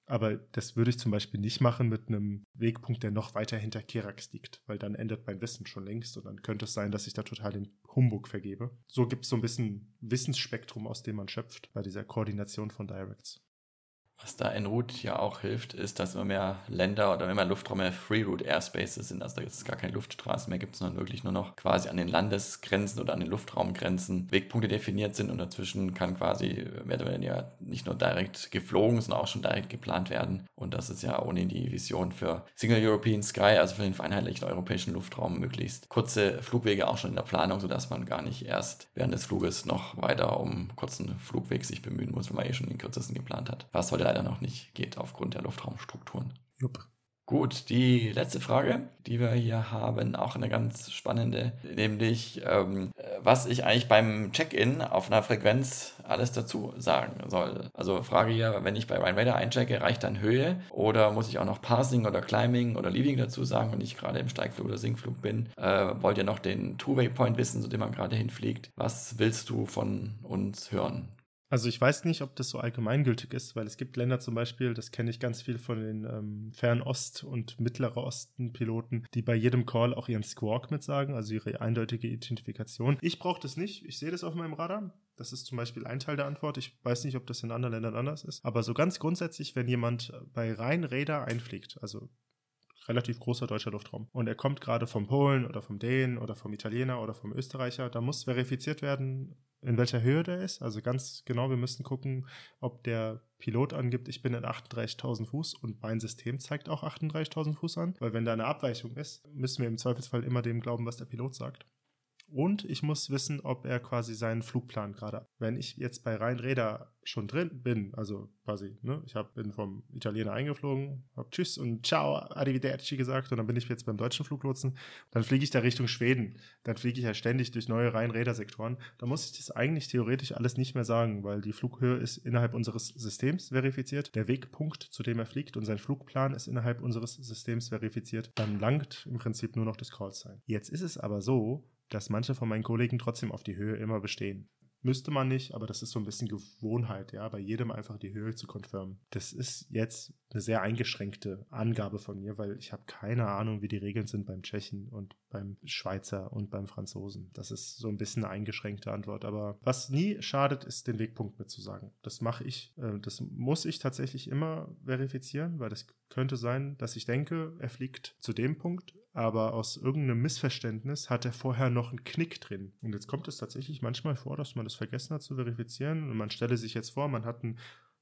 Aber das würde ich zum Beispiel nicht machen mit einem Wegpunkt, der noch weiter hinter Kerax liegt, weil dann endet mein Wissen schon längst und dann könnte es sein, dass ich da total den Humbug vergebe. So gibt es so ein bisschen Wissensspektrum, aus dem man schöpft bei dieser Koordination von Directs. Was da en route ja auch hilft, ist, dass immer mehr Länder oder immer mehr Luftraum mehr Free Route Airspaces sind. Also da es gar keine Luftstraßen mehr gibt, sondern wirklich nur noch quasi an den Landesgrenzen oder an den Luftraumgrenzen Wegpunkte definiert sind und dazwischen kann quasi, werden ja nicht nur direkt geflogen, sondern auch schon direkt geplant werden. Und das ist ja ohne die Vision für Single European Sky, also für den vereinheitlichten europäischen Luftraum, möglichst kurze Flugwege auch schon in der Planung, sodass man gar nicht erst während des Fluges noch weiter um kurzen Flugweg sich bemühen muss, wenn man eh schon den kürzesten geplant hat. Was heute leider noch nicht geht aufgrund der Luftraumstrukturen. Jupp. Gut, die letzte Frage, die wir hier haben, auch eine ganz spannende, nämlich ähm, was ich eigentlich beim Check-in auf einer Frequenz alles dazu sagen soll. Also Frage hier, wenn ich bei Ryan Radar einchecke, reicht dann Höhe oder muss ich auch noch Parsing oder Climbing oder Leaving dazu sagen, wenn ich gerade im Steigflug oder Sinkflug bin? Äh, wollt ihr noch den Two-Way-Point wissen, zu dem man gerade hinfliegt? Was willst du von uns hören? Also ich weiß nicht, ob das so allgemeingültig ist, weil es gibt Länder zum Beispiel, das kenne ich ganz viel von den ähm, Fernost- und Mittlerer Osten-Piloten, die bei jedem Call auch ihren Squawk mitsagen, also ihre eindeutige Identifikation. Ich brauche das nicht, ich sehe das auf meinem Radar. Das ist zum Beispiel ein Teil der Antwort. Ich weiß nicht, ob das in anderen Ländern anders ist. Aber so ganz grundsätzlich, wenn jemand bei rein Räder einfliegt, also relativ großer deutscher Luftraum. Und er kommt gerade vom Polen oder vom Dänen oder vom Italiener oder vom Österreicher. Da muss verifiziert werden, in welcher Höhe der ist. Also ganz genau, wir müssen gucken, ob der Pilot angibt, ich bin in 38.000 Fuß und mein System zeigt auch 38.000 Fuß an. Weil wenn da eine Abweichung ist, müssen wir im Zweifelsfall immer dem glauben, was der Pilot sagt. Und ich muss wissen, ob er quasi seinen Flugplan gerade hat. Wenn ich jetzt bei Rheinräder schon drin bin, also quasi, ne, ich hab, bin vom Italiener eingeflogen, habe Tschüss und Ciao, Arrivederci gesagt und dann bin ich jetzt beim deutschen Fluglotsen, dann fliege ich da Richtung Schweden. Dann fliege ich ja ständig durch neue Rheinräder-Sektoren. Da muss ich das eigentlich theoretisch alles nicht mehr sagen, weil die Flughöhe ist innerhalb unseres Systems verifiziert, der Wegpunkt, zu dem er fliegt und sein Flugplan ist innerhalb unseres Systems verifiziert. Dann langt im Prinzip nur noch das Call-Sign. Jetzt ist es aber so, dass manche von meinen Kollegen trotzdem auf die Höhe immer bestehen. Müsste man nicht, aber das ist so ein bisschen Gewohnheit, ja, bei jedem einfach die Höhe zu konfirmen. Das ist jetzt eine sehr eingeschränkte Angabe von mir, weil ich habe keine Ahnung, wie die Regeln sind beim Tschechen und beim Schweizer und beim Franzosen. Das ist so ein bisschen eine eingeschränkte Antwort. Aber was nie schadet, ist den Wegpunkt mitzusagen. Das mache ich, äh, das muss ich tatsächlich immer verifizieren, weil das könnte sein, dass ich denke, er fliegt zu dem Punkt, aber aus irgendeinem Missverständnis hat er vorher noch einen Knick drin. Und jetzt kommt es tatsächlich manchmal vor, dass man das vergessen hat zu verifizieren und man stelle sich jetzt vor, man hat ein,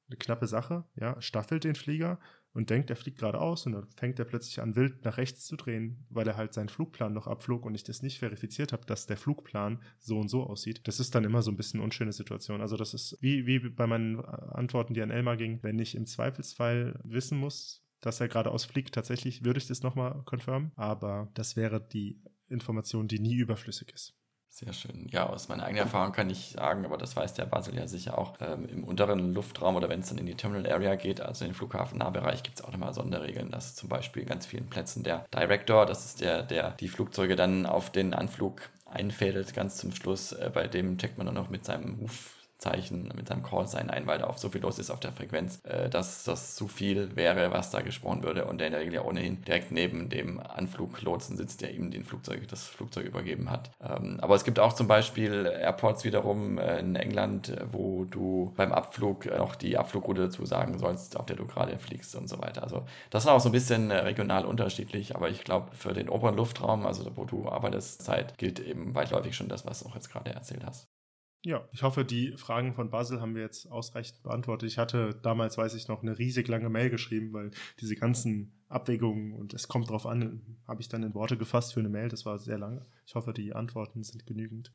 eine knappe Sache, ja, staffelt den Flieger und denkt, er fliegt geradeaus und dann fängt er plötzlich an, wild nach rechts zu drehen, weil er halt seinen Flugplan noch abflog und ich das nicht verifiziert habe, dass der Flugplan so und so aussieht. Das ist dann immer so ein bisschen eine unschöne Situation. Also das ist wie, wie bei meinen Antworten, die an Elmar gingen, wenn ich im Zweifelsfall wissen muss, dass er geradeaus fliegt. Tatsächlich würde ich das nochmal confirmen, aber das wäre die Information, die nie überflüssig ist. Sehr schön. Ja, aus meiner eigenen Erfahrung kann ich sagen, aber das weiß der Basel ja sicher auch, ähm, im unteren Luftraum oder wenn es dann in die Terminal Area geht, also in den Flughafennahbereich, gibt es auch nochmal Sonderregeln, dass zum Beispiel ganz vielen Plätzen der Director, das ist der, der die Flugzeuge dann auf den Anflug einfädelt, ganz zum Schluss, äh, bei dem checkt man dann noch mit seinem Ruf Zeichen mit seinem Call-Sign ein, weil da auf so viel los ist auf der Frequenz, äh, dass das zu viel wäre, was da gesprochen würde und der in der Regel ja ohnehin direkt neben dem Anfluglotsen sitzt, der ihm den Flugzeug, das Flugzeug übergeben hat. Ähm, aber es gibt auch zum Beispiel Airports wiederum äh, in England, wo du beim Abflug noch die Abflugroute dazu sagen sollst, auf der du gerade fliegst und so weiter. Also das ist auch so ein bisschen äh, regional unterschiedlich, aber ich glaube, für den oberen Luftraum, also wo du arbeitest, Zeit, gilt eben weitläufig schon das, was du auch jetzt gerade erzählt hast. Ja, ich hoffe, die Fragen von Basel haben wir jetzt ausreichend beantwortet. Ich hatte damals, weiß ich noch, eine riesig lange Mail geschrieben, weil diese ganzen Abwägungen und es kommt drauf an, habe ich dann in Worte gefasst für eine Mail. Das war sehr lange. Ich hoffe, die Antworten sind genügend.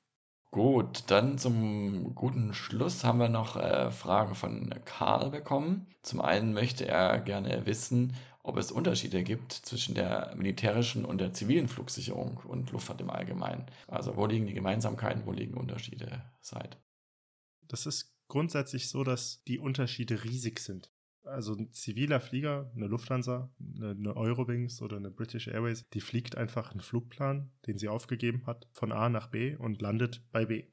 Gut, dann zum guten Schluss haben wir noch äh, Fragen von Karl bekommen. Zum einen möchte er gerne wissen, ob es Unterschiede gibt zwischen der militärischen und der zivilen Flugsicherung und Luftfahrt im Allgemeinen. Also wo liegen die Gemeinsamkeiten, wo liegen Unterschiede seit? Das ist grundsätzlich so, dass die Unterschiede riesig sind. Also ein ziviler Flieger, eine Lufthansa, eine, Eurowings oder eine British Airways, die fliegt einfach einen Flugplan, den sie aufgegeben hat, von A nach B und landet bei B.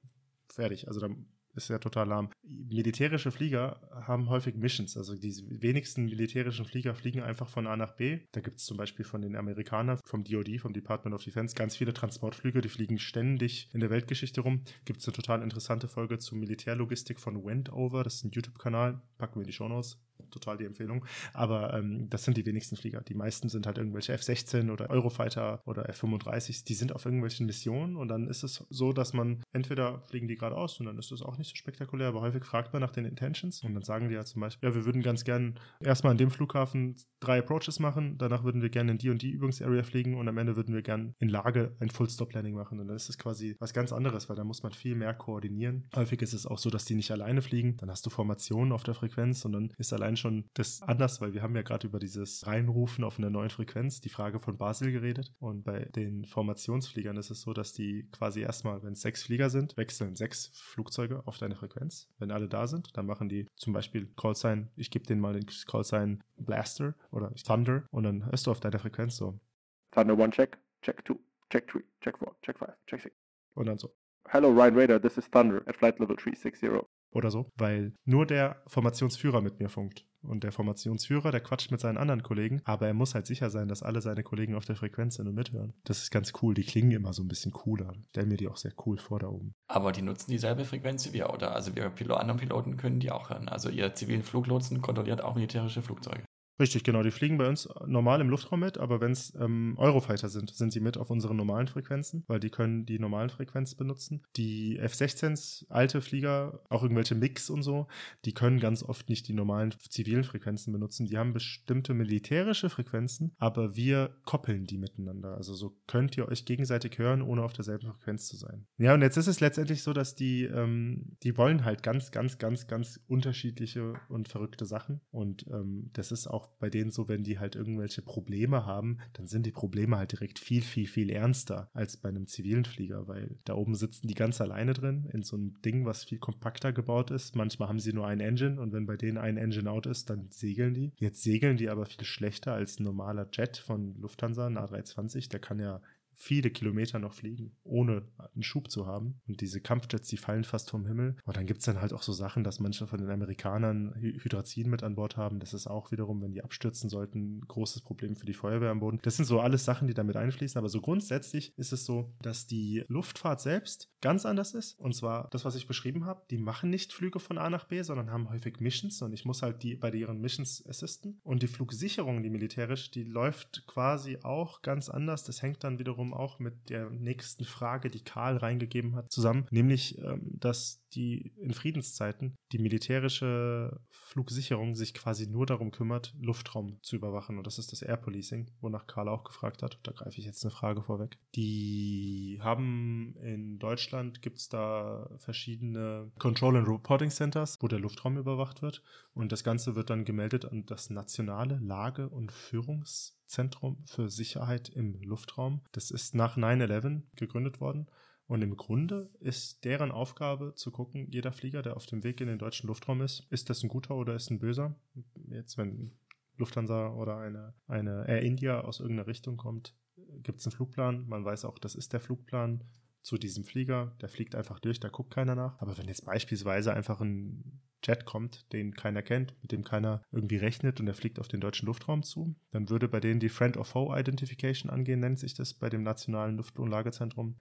Fertig. Also da ist ja total lahm. Militärische Flieger haben häufig Missions. Also die wenigsten militärischen Flieger fliegen einfach von A nach B. Da gibt es zum Beispiel von den Amerikanern, vom DoD, vom Department of Defense, ganz viele Transportflüge, die fliegen ständig in der Weltgeschichte rum. Gibt es eine total interessante Folge zur Militärlogistik von Wendover. Das ist ein YouTube-Kanal. Packen wir in die Show Notes total die Empfehlung. Aber ähm, das sind die wenigsten Flieger. Die meisten sind halt irgendwelche F-16 oder Eurofighter oder F-35. Die sind auf irgendwelchen Missionen und dann ist es so, dass man entweder fliegen die geradeaus und dann ist das auch nicht so spektakulär, aber häufig fragt man nach den Intentions und dann sagen die ja zum Beispiel, ja, wir würden ganz gern erstmal an dem Flughafen drei Approaches machen, danach würden wir gerne in die und die Übungsarea fliegen und am Ende würden wir gern in Lage ein Full-Stop-Landing machen. Und dann ist es quasi was ganz anderes, weil da muss man viel mehr koordinieren. Häufig ist es auch so, dass die nicht alleine fliegen. Dann hast du Formationen auf der Frequenz und dann ist allein schon das anders, weil wir haben ja gerade über dieses Reinrufen auf einer neuen Frequenz, die Frage von Basel geredet. Und bei den Formationsfliegern ist es so, dass die quasi erstmal, wenn es sechs Flieger sind, wechseln sechs Flugzeuge auf deine Frequenz. Wenn alle da sind, dann machen die zum Beispiel Callsign, ich gebe denen mal den Callsign Blaster oder Thunder und dann hörst du auf deiner Frequenz so. Thunder 1 check, check 2, check 3, check 4, check 5, check 6. Und dann so. Hello Ryan Raider, this is Thunder at flight level 360. Oder so, weil nur der Formationsführer mit mir funkt. Und der Formationsführer, der quatscht mit seinen anderen Kollegen, aber er muss halt sicher sein, dass alle seine Kollegen auf der Frequenz sind und mithören. Das ist ganz cool. Die klingen immer so ein bisschen cooler. Stell mir die auch sehr cool vor da oben. Aber die nutzen dieselbe Frequenz wie wir, oder? Also wir Pilo anderen Piloten können die auch hören. Also ihr zivilen Fluglotsen kontrolliert auch militärische Flugzeuge. Richtig, genau. Die fliegen bei uns normal im Luftraum mit, aber wenn es ähm, Eurofighter sind, sind sie mit auf unseren normalen Frequenzen, weil die können die normalen Frequenzen benutzen. Die F-16s, alte Flieger, auch irgendwelche Mix und so, die können ganz oft nicht die normalen zivilen Frequenzen benutzen. Die haben bestimmte militärische Frequenzen, aber wir koppeln die miteinander. Also so könnt ihr euch gegenseitig hören, ohne auf derselben Frequenz zu sein. Ja, und jetzt ist es letztendlich so, dass die, ähm, die wollen halt ganz, ganz, ganz, ganz unterschiedliche und verrückte Sachen. Und ähm, das ist auch bei denen so, wenn die halt irgendwelche Probleme haben, dann sind die Probleme halt direkt viel, viel, viel ernster als bei einem zivilen Flieger, weil da oben sitzen die ganz alleine drin in so einem Ding, was viel kompakter gebaut ist. Manchmal haben sie nur ein Engine und wenn bei denen ein Engine out ist, dann segeln die. Jetzt segeln die aber viel schlechter als ein normaler Jet von Lufthansa, ein A320. Der kann ja viele Kilometer noch fliegen, ohne einen Schub zu haben. Und diese Kampfjets, die fallen fast vom Himmel. Und dann gibt es dann halt auch so Sachen, dass manche von den Amerikanern Hydrazin mit an Bord haben. Das ist auch wiederum, wenn die abstürzen sollten, ein großes Problem für die Feuerwehr am Boden. Das sind so alles Sachen, die damit einfließen. Aber so grundsätzlich ist es so, dass die Luftfahrt selbst ganz anders ist. Und zwar das, was ich beschrieben habe. Die machen nicht Flüge von A nach B, sondern haben häufig Missions. Und ich muss halt die bei ihren Missions assisten. Und die Flugsicherung, die militärisch, die läuft quasi auch ganz anders. Das hängt dann wiederum auch mit der nächsten Frage, die Karl reingegeben hat, zusammen, nämlich, ähm, dass die in Friedenszeiten die militärische Flugsicherung sich quasi nur darum kümmert, Luftraum zu überwachen. Und das ist das Air Policing, wonach Karl auch gefragt hat. Da greife ich jetzt eine Frage vorweg. Die haben in Deutschland gibt es da verschiedene Control and Reporting Centers, wo der Luftraum überwacht wird. Und das Ganze wird dann gemeldet an das nationale Lage- und Führungszentrum für Sicherheit im Luftraum. Das ist nach 9-11 gegründet worden Und im Grunde ist deren Aufgabe zu gucken, jeder Flieger, der auf dem Weg in den deutschen Luftraum ist, ist das ein guter oder ist ein böser? Jetzt, wenn Lufthansa oder eine, eine Air India aus irgendeiner Richtung kommt, gibt es einen Flugplan. Man weiß auch, das ist der Flugplan zu diesem Flieger. Der fliegt einfach durch, da guckt keiner nach. Aber wenn jetzt beispielsweise einfach ein Jet kommt, den keiner kennt, mit dem keiner irgendwie rechnet und er fliegt auf den deutschen Luftraum zu, dann würde bei denen die Friend of Foe Identification angehen, nennt sich das bei dem nationalen Luft- und.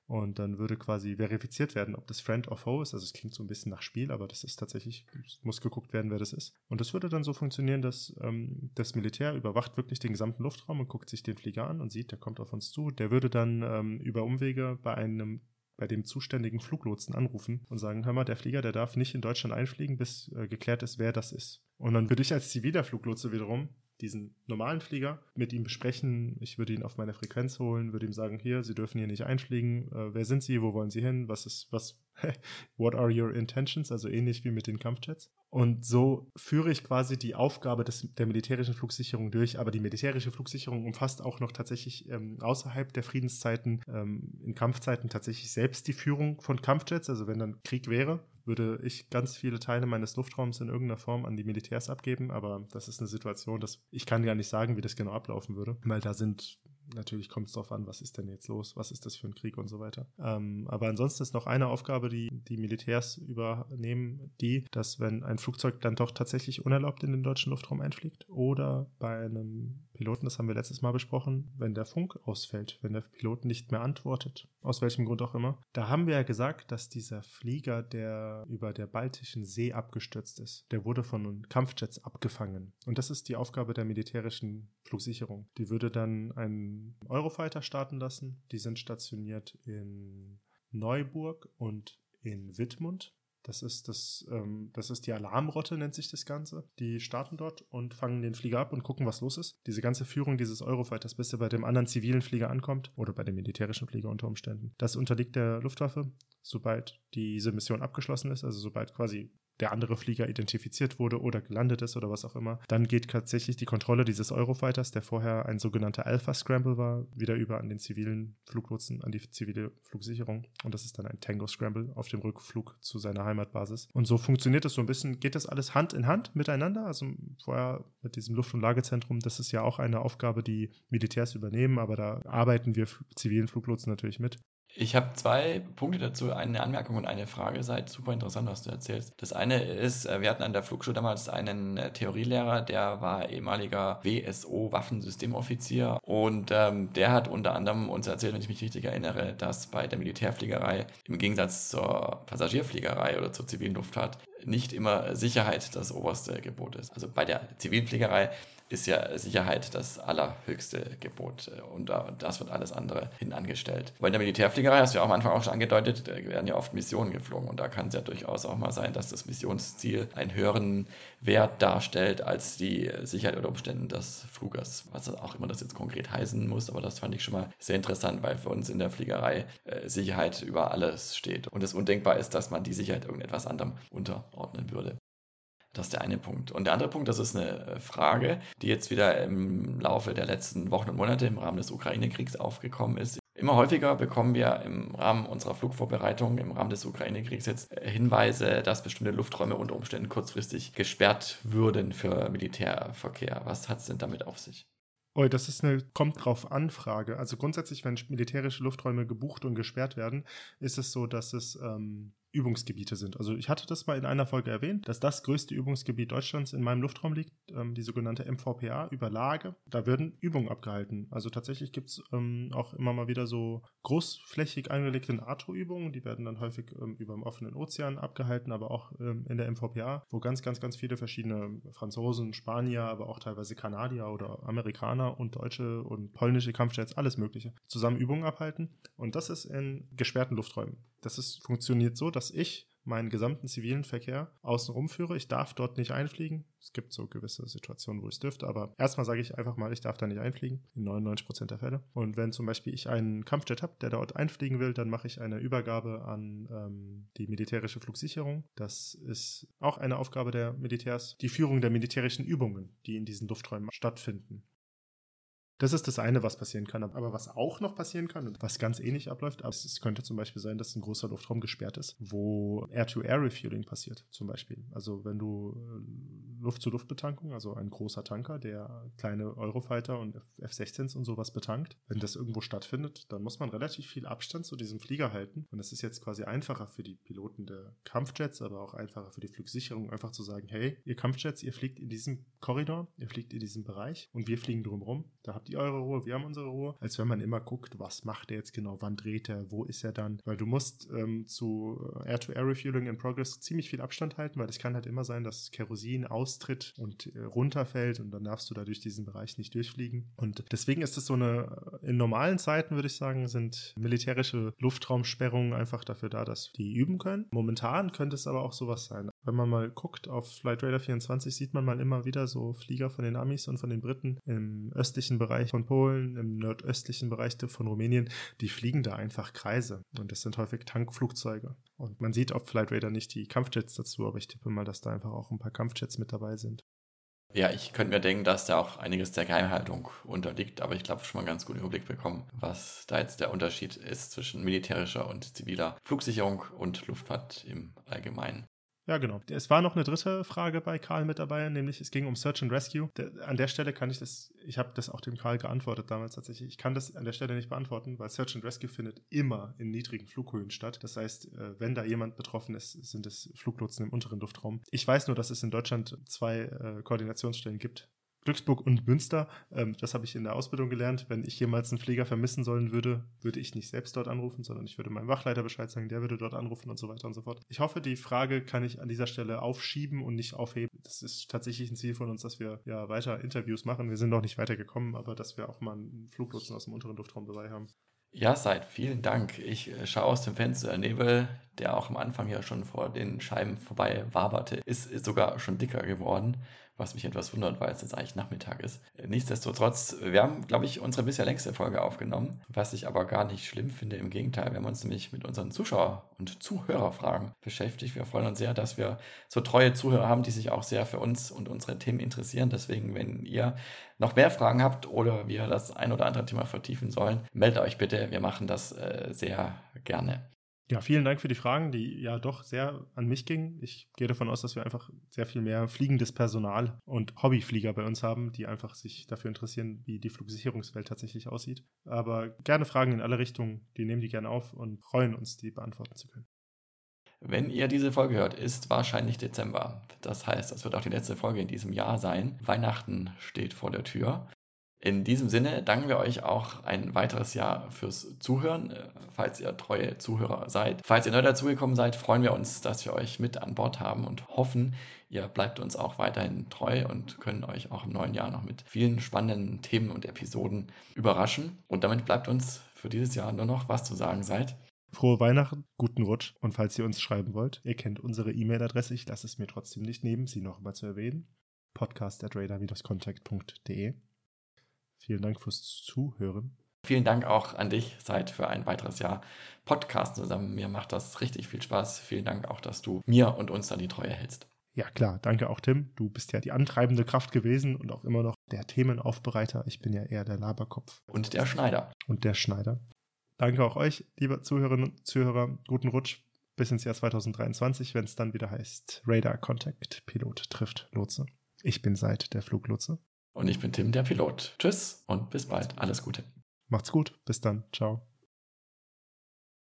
Und dann würde quasi verifiziert werden, ob das Friend of Foe ist. Also es klingt so ein bisschen nach Spiel, aber das ist tatsächlich, muss geguckt werden, wer das ist. Und das würde dann so funktionieren, dass ähm, das Militär überwacht wirklich den gesamten Luftraum und guckt sich den Flieger an und sieht, der kommt auf uns zu. Der würde dann ähm, über Umwege bei einem bei dem zuständigen Fluglotsen anrufen und sagen, hör mal, der Flieger, der darf nicht in Deutschland einfliegen, bis äh, geklärt ist, wer das ist. Und dann würde ich als ziviler Fluglotse wiederum diesen normalen Flieger mit ihm besprechen. Ich würde ihn auf meine Frequenz holen, würde ihm sagen, hier, Sie dürfen hier nicht einfliegen. Äh, wer sind Sie? Wo wollen Sie hin? Was ist, was, what are your intentions? Also ähnlich wie mit den Kampfjets. Und so führe ich quasi die Aufgabe des, der militärischen Flugsicherung durch. Aber die militärische Flugsicherung umfasst auch noch tatsächlich ähm, außerhalb der Friedenszeiten, ähm, in Kampfzeiten tatsächlich selbst die Führung von Kampfjets. Also wenn dann Krieg wäre, würde ich ganz viele Teile meines Luftraums in irgendeiner Form an die Militärs abgeben. Aber das ist eine Situation, dass ich kann gar nicht sagen, wie das genau ablaufen würde, weil da sind natürlich kommt es darauf an, was ist denn jetzt los, was ist das für ein Krieg und so weiter. Ähm, aber ansonsten ist noch eine Aufgabe, die die Militärs übernehmen, die, dass wenn ein Flugzeug dann doch tatsächlich unerlaubt in den deutschen Luftraum einfliegt oder bei einem Piloten, das haben wir letztes Mal besprochen, wenn der Funk ausfällt, wenn der Pilot nicht mehr antwortet, aus welchem Grund auch immer. Da haben wir ja gesagt, dass dieser Flieger, der über der Baltischen See abgestürzt ist, der wurde von Kampfjets abgefangen. Und das ist die Aufgabe der militärischen Flugsicherung. Die würde dann einen Eurofighter starten lassen. Die sind stationiert in Neuburg und in Wittmund. Das ist, das, ähm, das ist die Alarmrotte, nennt sich das Ganze. Die starten dort und fangen den Flieger ab und gucken, was los ist. Diese ganze Führung dieses Eurofighters, bis er bei dem anderen zivilen Flieger ankommt oder bei dem militärischen Flieger unter Umständen. Das unterliegt der Luftwaffe, sobald diese Mission abgeschlossen ist, also sobald quasi der andere Flieger identifiziert wurde oder gelandet ist oder was auch immer. Dann geht tatsächlich die Kontrolle dieses Eurofighters, der vorher ein sogenannter Alpha Scramble war, wieder über an den zivilen Fluglotsen, an die zivile Flugsicherung. Und das ist dann ein Tango Scramble auf dem Rückflug zu seiner Heimatbasis. Und so funktioniert es so ein bisschen, geht das alles Hand in Hand miteinander. Also vorher mit diesem Luft- und Lagezentrum, das ist ja auch eine Aufgabe, die Militärs übernehmen, aber da arbeiten wir zivilen Fluglotsen natürlich mit. Ich habe zwei Punkte dazu, eine Anmerkung und eine Frage. Seid super interessant, was du erzählst. Das eine ist, äh, wir hatten an der Flugschule damals einen äh, Theorielehrer, der war ehemaliger WSO-Waffensystemoffizier und ähm, der hat unter anderem uns erzählt, wenn ich mich richtig erinnere, dass bei der Militärfliegerei im Gegensatz zur Passagierfliegerei oder zur zivilen Luftfahrt nicht immer Sicherheit das oberste Gebot ist. Also bei der zivilen Fliegerei ist ja Sicherheit das allerhöchste Gebot äh, und das wird alles andere hinangestellt. Weil in der Militärfliegerei, hast du ja auch am Anfang auch schon angedeutet, werden ja oft Missionen geflogen und da kann es ja durchaus auch mal sein, dass das Missionsziel einen höheren Wert darstellt als die Sicherheit oder Umständen des Flugers, was auch immer das jetzt konkret heißen muss, aber das fand ich schon mal sehr interessant, weil für uns in der Fliegerei äh, Sicherheit über alles steht und es undenkbar ist, dass man die Sicherheit irgendetwas anderem unterordnen würde. Das ist der eine Punkt. Und der andere Punkt, das ist eine äh, Frage, die jetzt wieder im Laufe der letzten Wochen und Monate im Rahmen des Ukraine-Kriegs aufgekommen ist. Immer häufiger bekommen wir im Rahmen unserer Flugvorbereitung, im Rahmen des Ukraine-Kriegs jetzt äh, Hinweise, dass bestimmte Lufträume unter Umständen kurzfristig gesperrt würden für Militärverkehr. Was hat es denn damit auf sich? Oh, das ist eine kommt drauf an Frage. Also grundsätzlich, wenn militärische Lufträume gebucht und gesperrt werden, ist es so, dass es ähm, Übungsgebiete sind. Also ich hatte das mal in einer Folge erwähnt, dass das größte Übungsgebiet Deutschlands in meinem Luftraum liegt, ähm, die sogenannte MVPA über Lage. Da werden Übungen abgehalten. Also tatsächlich gibt es ähm, auch immer mal wieder so großflächig angelegte NATO-Übungen, die werden dann häufig ähm, über dem offenen Ozean abgehalten, aber auch ähm, in der MVPA, wo ganz, ganz, ganz viele verschiedene Franzosen, Spanier, aber auch teilweise Kanadier oder Amerikaner und deutsche und polnische Kampfjets, alles Mögliche, zusammen Übungen abhalten. Und das ist in gesperrten Lufträumen. Das ist, funktioniert so, dass ich meinen gesamten zivilen Verkehr außenrum führe. Ich darf dort nicht einfliegen. Es gibt so gewisse Situationen, wo ich es dürfte, aber erstmal sage ich einfach mal, ich darf da nicht einfliegen, in 99% der Fälle. Und wenn zum Beispiel ich einen Kampfjet habe, der dort einfliegen will, dann mache ich eine Übergabe an ähm, die militärische Flugsicherung. Das ist auch eine Aufgabe der Militärs, die Führung der militärischen Übungen, die in diesen Lufträumen stattfinden. Das ist das eine, was passieren kann. Aber was auch noch passieren kann und was ganz ähnlich abläuft, es könnte zum Beispiel sein, dass ein großer Luftraum gesperrt ist, wo Air-to-Air-Refueling passiert, zum Beispiel. Also wenn du äh, Luft-zu-Luft-Betankung, also ein großer Tanker, der kleine Eurofighter und F-16s und sowas betankt, wenn das irgendwo stattfindet, dann muss man relativ viel Abstand zu diesem Flieger halten. Und es ist jetzt quasi einfacher für die Piloten der Kampfjets, aber auch einfacher für die Flugsicherung, einfach zu sagen, hey, ihr Kampfjets, ihr fliegt in diesem Korridor, ihr fliegt in diesem Bereich und wir fliegen drumherum. Da habt ihr eure Ruhe, wir haben unsere Ruhe. Als wenn man immer guckt, was macht er jetzt genau, wann dreht er, wo ist er dann. Weil du musst ähm, zu äh, Air-to-Air-Refueling in Progress ziemlich viel Abstand halten, weil es kann halt immer sein, dass Kerosin austritt und äh, runterfällt und dann darfst du da durch diesen Bereich nicht durchfliegen. Und deswegen ist es so eine, äh, in normalen Zeiten würde ich sagen, sind militärische Luftraumsperrungen einfach dafür da, dass die üben können. Momentan könnte es aber auch sowas sein. Wenn man mal guckt auf Flight Radar 24, sieht man mal immer wieder so Flieger von den Amis und von den Briten im östlichen Bereich von Polen, im nordöstlichen Bereich von Rumänien, die fliegen da einfach Kreise. Und das sind häufig Tankflugzeuge. Und man sieht auf Flight Radar nicht die Kampfjets dazu, aber ich tippe mal, dass da einfach auch ein paar Kampfjets mit dabei sind. Ja, ich könnte mir denken, dass da auch einiges der Geheimhaltung unterliegt, aber ich glaube schon mal einen ganz guten Überblick bekommen, was da jetzt der Unterschied ist zwischen militärischer und ziviler Flugsicherung und Luftfahrt im Allgemeinen. Ja, genau. Es war noch eine dritte Frage bei Karl mit dabei, nämlich es ging um Search and Rescue. an der Stelle kann ich das, ich habe das auch dem Karl geantwortet damals tatsächlich. Ich kann das an der Stelle nicht beantworten, weil Search and Rescue findet immer in niedrigen Flughöhen statt. Das heißt, äh, wenn da jemand betroffen ist, sind es Fluglotsen im unteren Luftraum. Ich weiß nur, dass es in Deutschland zwei äh, Koordinationsstellen gibt, Glücksburg und Münster. Ähm, das habe ich in der Ausbildung gelernt. Wenn ich jemals einen Pfleger vermissen sollen würde, würde ich nicht selbst dort anrufen, sondern ich würde meinem Wachleiter Bescheid sagen, der würde dort anrufen und so weiter und so fort. Ich hoffe, die Frage kann ich an dieser Stelle aufschieben und nicht aufheben. Das ist tatsächlich ein Ziel von uns, dass wir ja weiter Interviews machen. Wir sind noch nicht weitergekommen, aber dass wir auch mal einen Fluglotsen aus dem unteren Luftraum dabei haben. Ja, seid vielen Dank. Ich äh, schaue aus dem Fenster. Nebel, der auch am Anfang ja schon vor den Scheiben vorbei waberte, ist sogar schon dicker geworden was mich etwas wundert, weil es jetzt eigentlich Nachmittag ist. Nichtsdestotrotz, wir haben, glaube ich, unsere bisher längste Folge aufgenommen, was ich aber gar nicht schlimm finde. Im Gegenteil, wir haben uns nämlich mit unseren Zuschauer- und Zuhörerfragen beschäftigt. Wir freuen uns sehr, dass wir so treue Zuhörer haben, die sich auch sehr für uns und unsere Themen interessieren. Deswegen, wenn ihr noch mehr Fragen habt oder wir das ein oder andere Thema vertiefen sollen, meldet euch bitte. Wir machen das äh, sehr gerne. Ja, vielen Dank für die Fragen, die ja doch sehr an mich gingen. Ich gehe davon aus, dass wir einfach sehr viel mehr fliegendes Personal und Hobbyflieger bei uns haben, die einfach sich dafür interessieren, wie die Flugsicherungswelt tatsächlich aussieht. Aber gerne Fragen in alle Richtungen, die nehmen die gerne auf und freuen uns, die beantworten zu können. Wenn ihr diese Folge hört, ist wahrscheinlich Dezember. Das heißt, das wird auch die letzte Folge in diesem Jahr sein. Weihnachten steht vor der Tür. In diesem Sinne danken wir euch auch ein weiteres Jahr fürs Zuhören, äh, falls ihr treue Zuhörer seid. Falls ihr neu dazugekommen seid, freuen wir uns, dass wir euch mit an Bord haben und hoffen, ihr bleibt uns auch weiterhin treu und können euch auch im neuen Jahr noch mit vielen spannenden Themen und Episoden überraschen. Und damit bleibt uns für dieses Jahr nur noch was zu sagen seid. Frohe Weihnachten, guten Rutsch und falls ihr uns schreiben wollt, ihr kennt unsere E-Mail-Adresse, ich lasse es mir trotzdem nicht nehmen, sie noch mal zu erwähnen. podcast at radar-contact.de Vielen Dank fürs Zuhören. Vielen Dank auch an dich, Seid, für ein weiteres Jahr Podcast zusammen. Mir macht das richtig viel Spaß. Vielen Dank auch, dass du mir und uns dann die Treue hältst. Ja, klar. Danke auch, Tim. Du bist ja die antreibende Kraft gewesen und auch immer noch der Themenaufbereiter. Ich bin ja eher der Laberkopf. Und der Schneider. Und der Schneider. Danke auch euch, liebe Zuhörerinnen und Zuhörer. Guten Rutsch bis ins Jahr 2023, wenn es dann wieder heißt Radar Contact Pilot trifft Lotse. Ich bin Seid, der Fluglotse. Und ich bin Tim, der Pilot. Tschüss und bis bald. Alles Gute. Macht's gut. Bis dann. Ciao.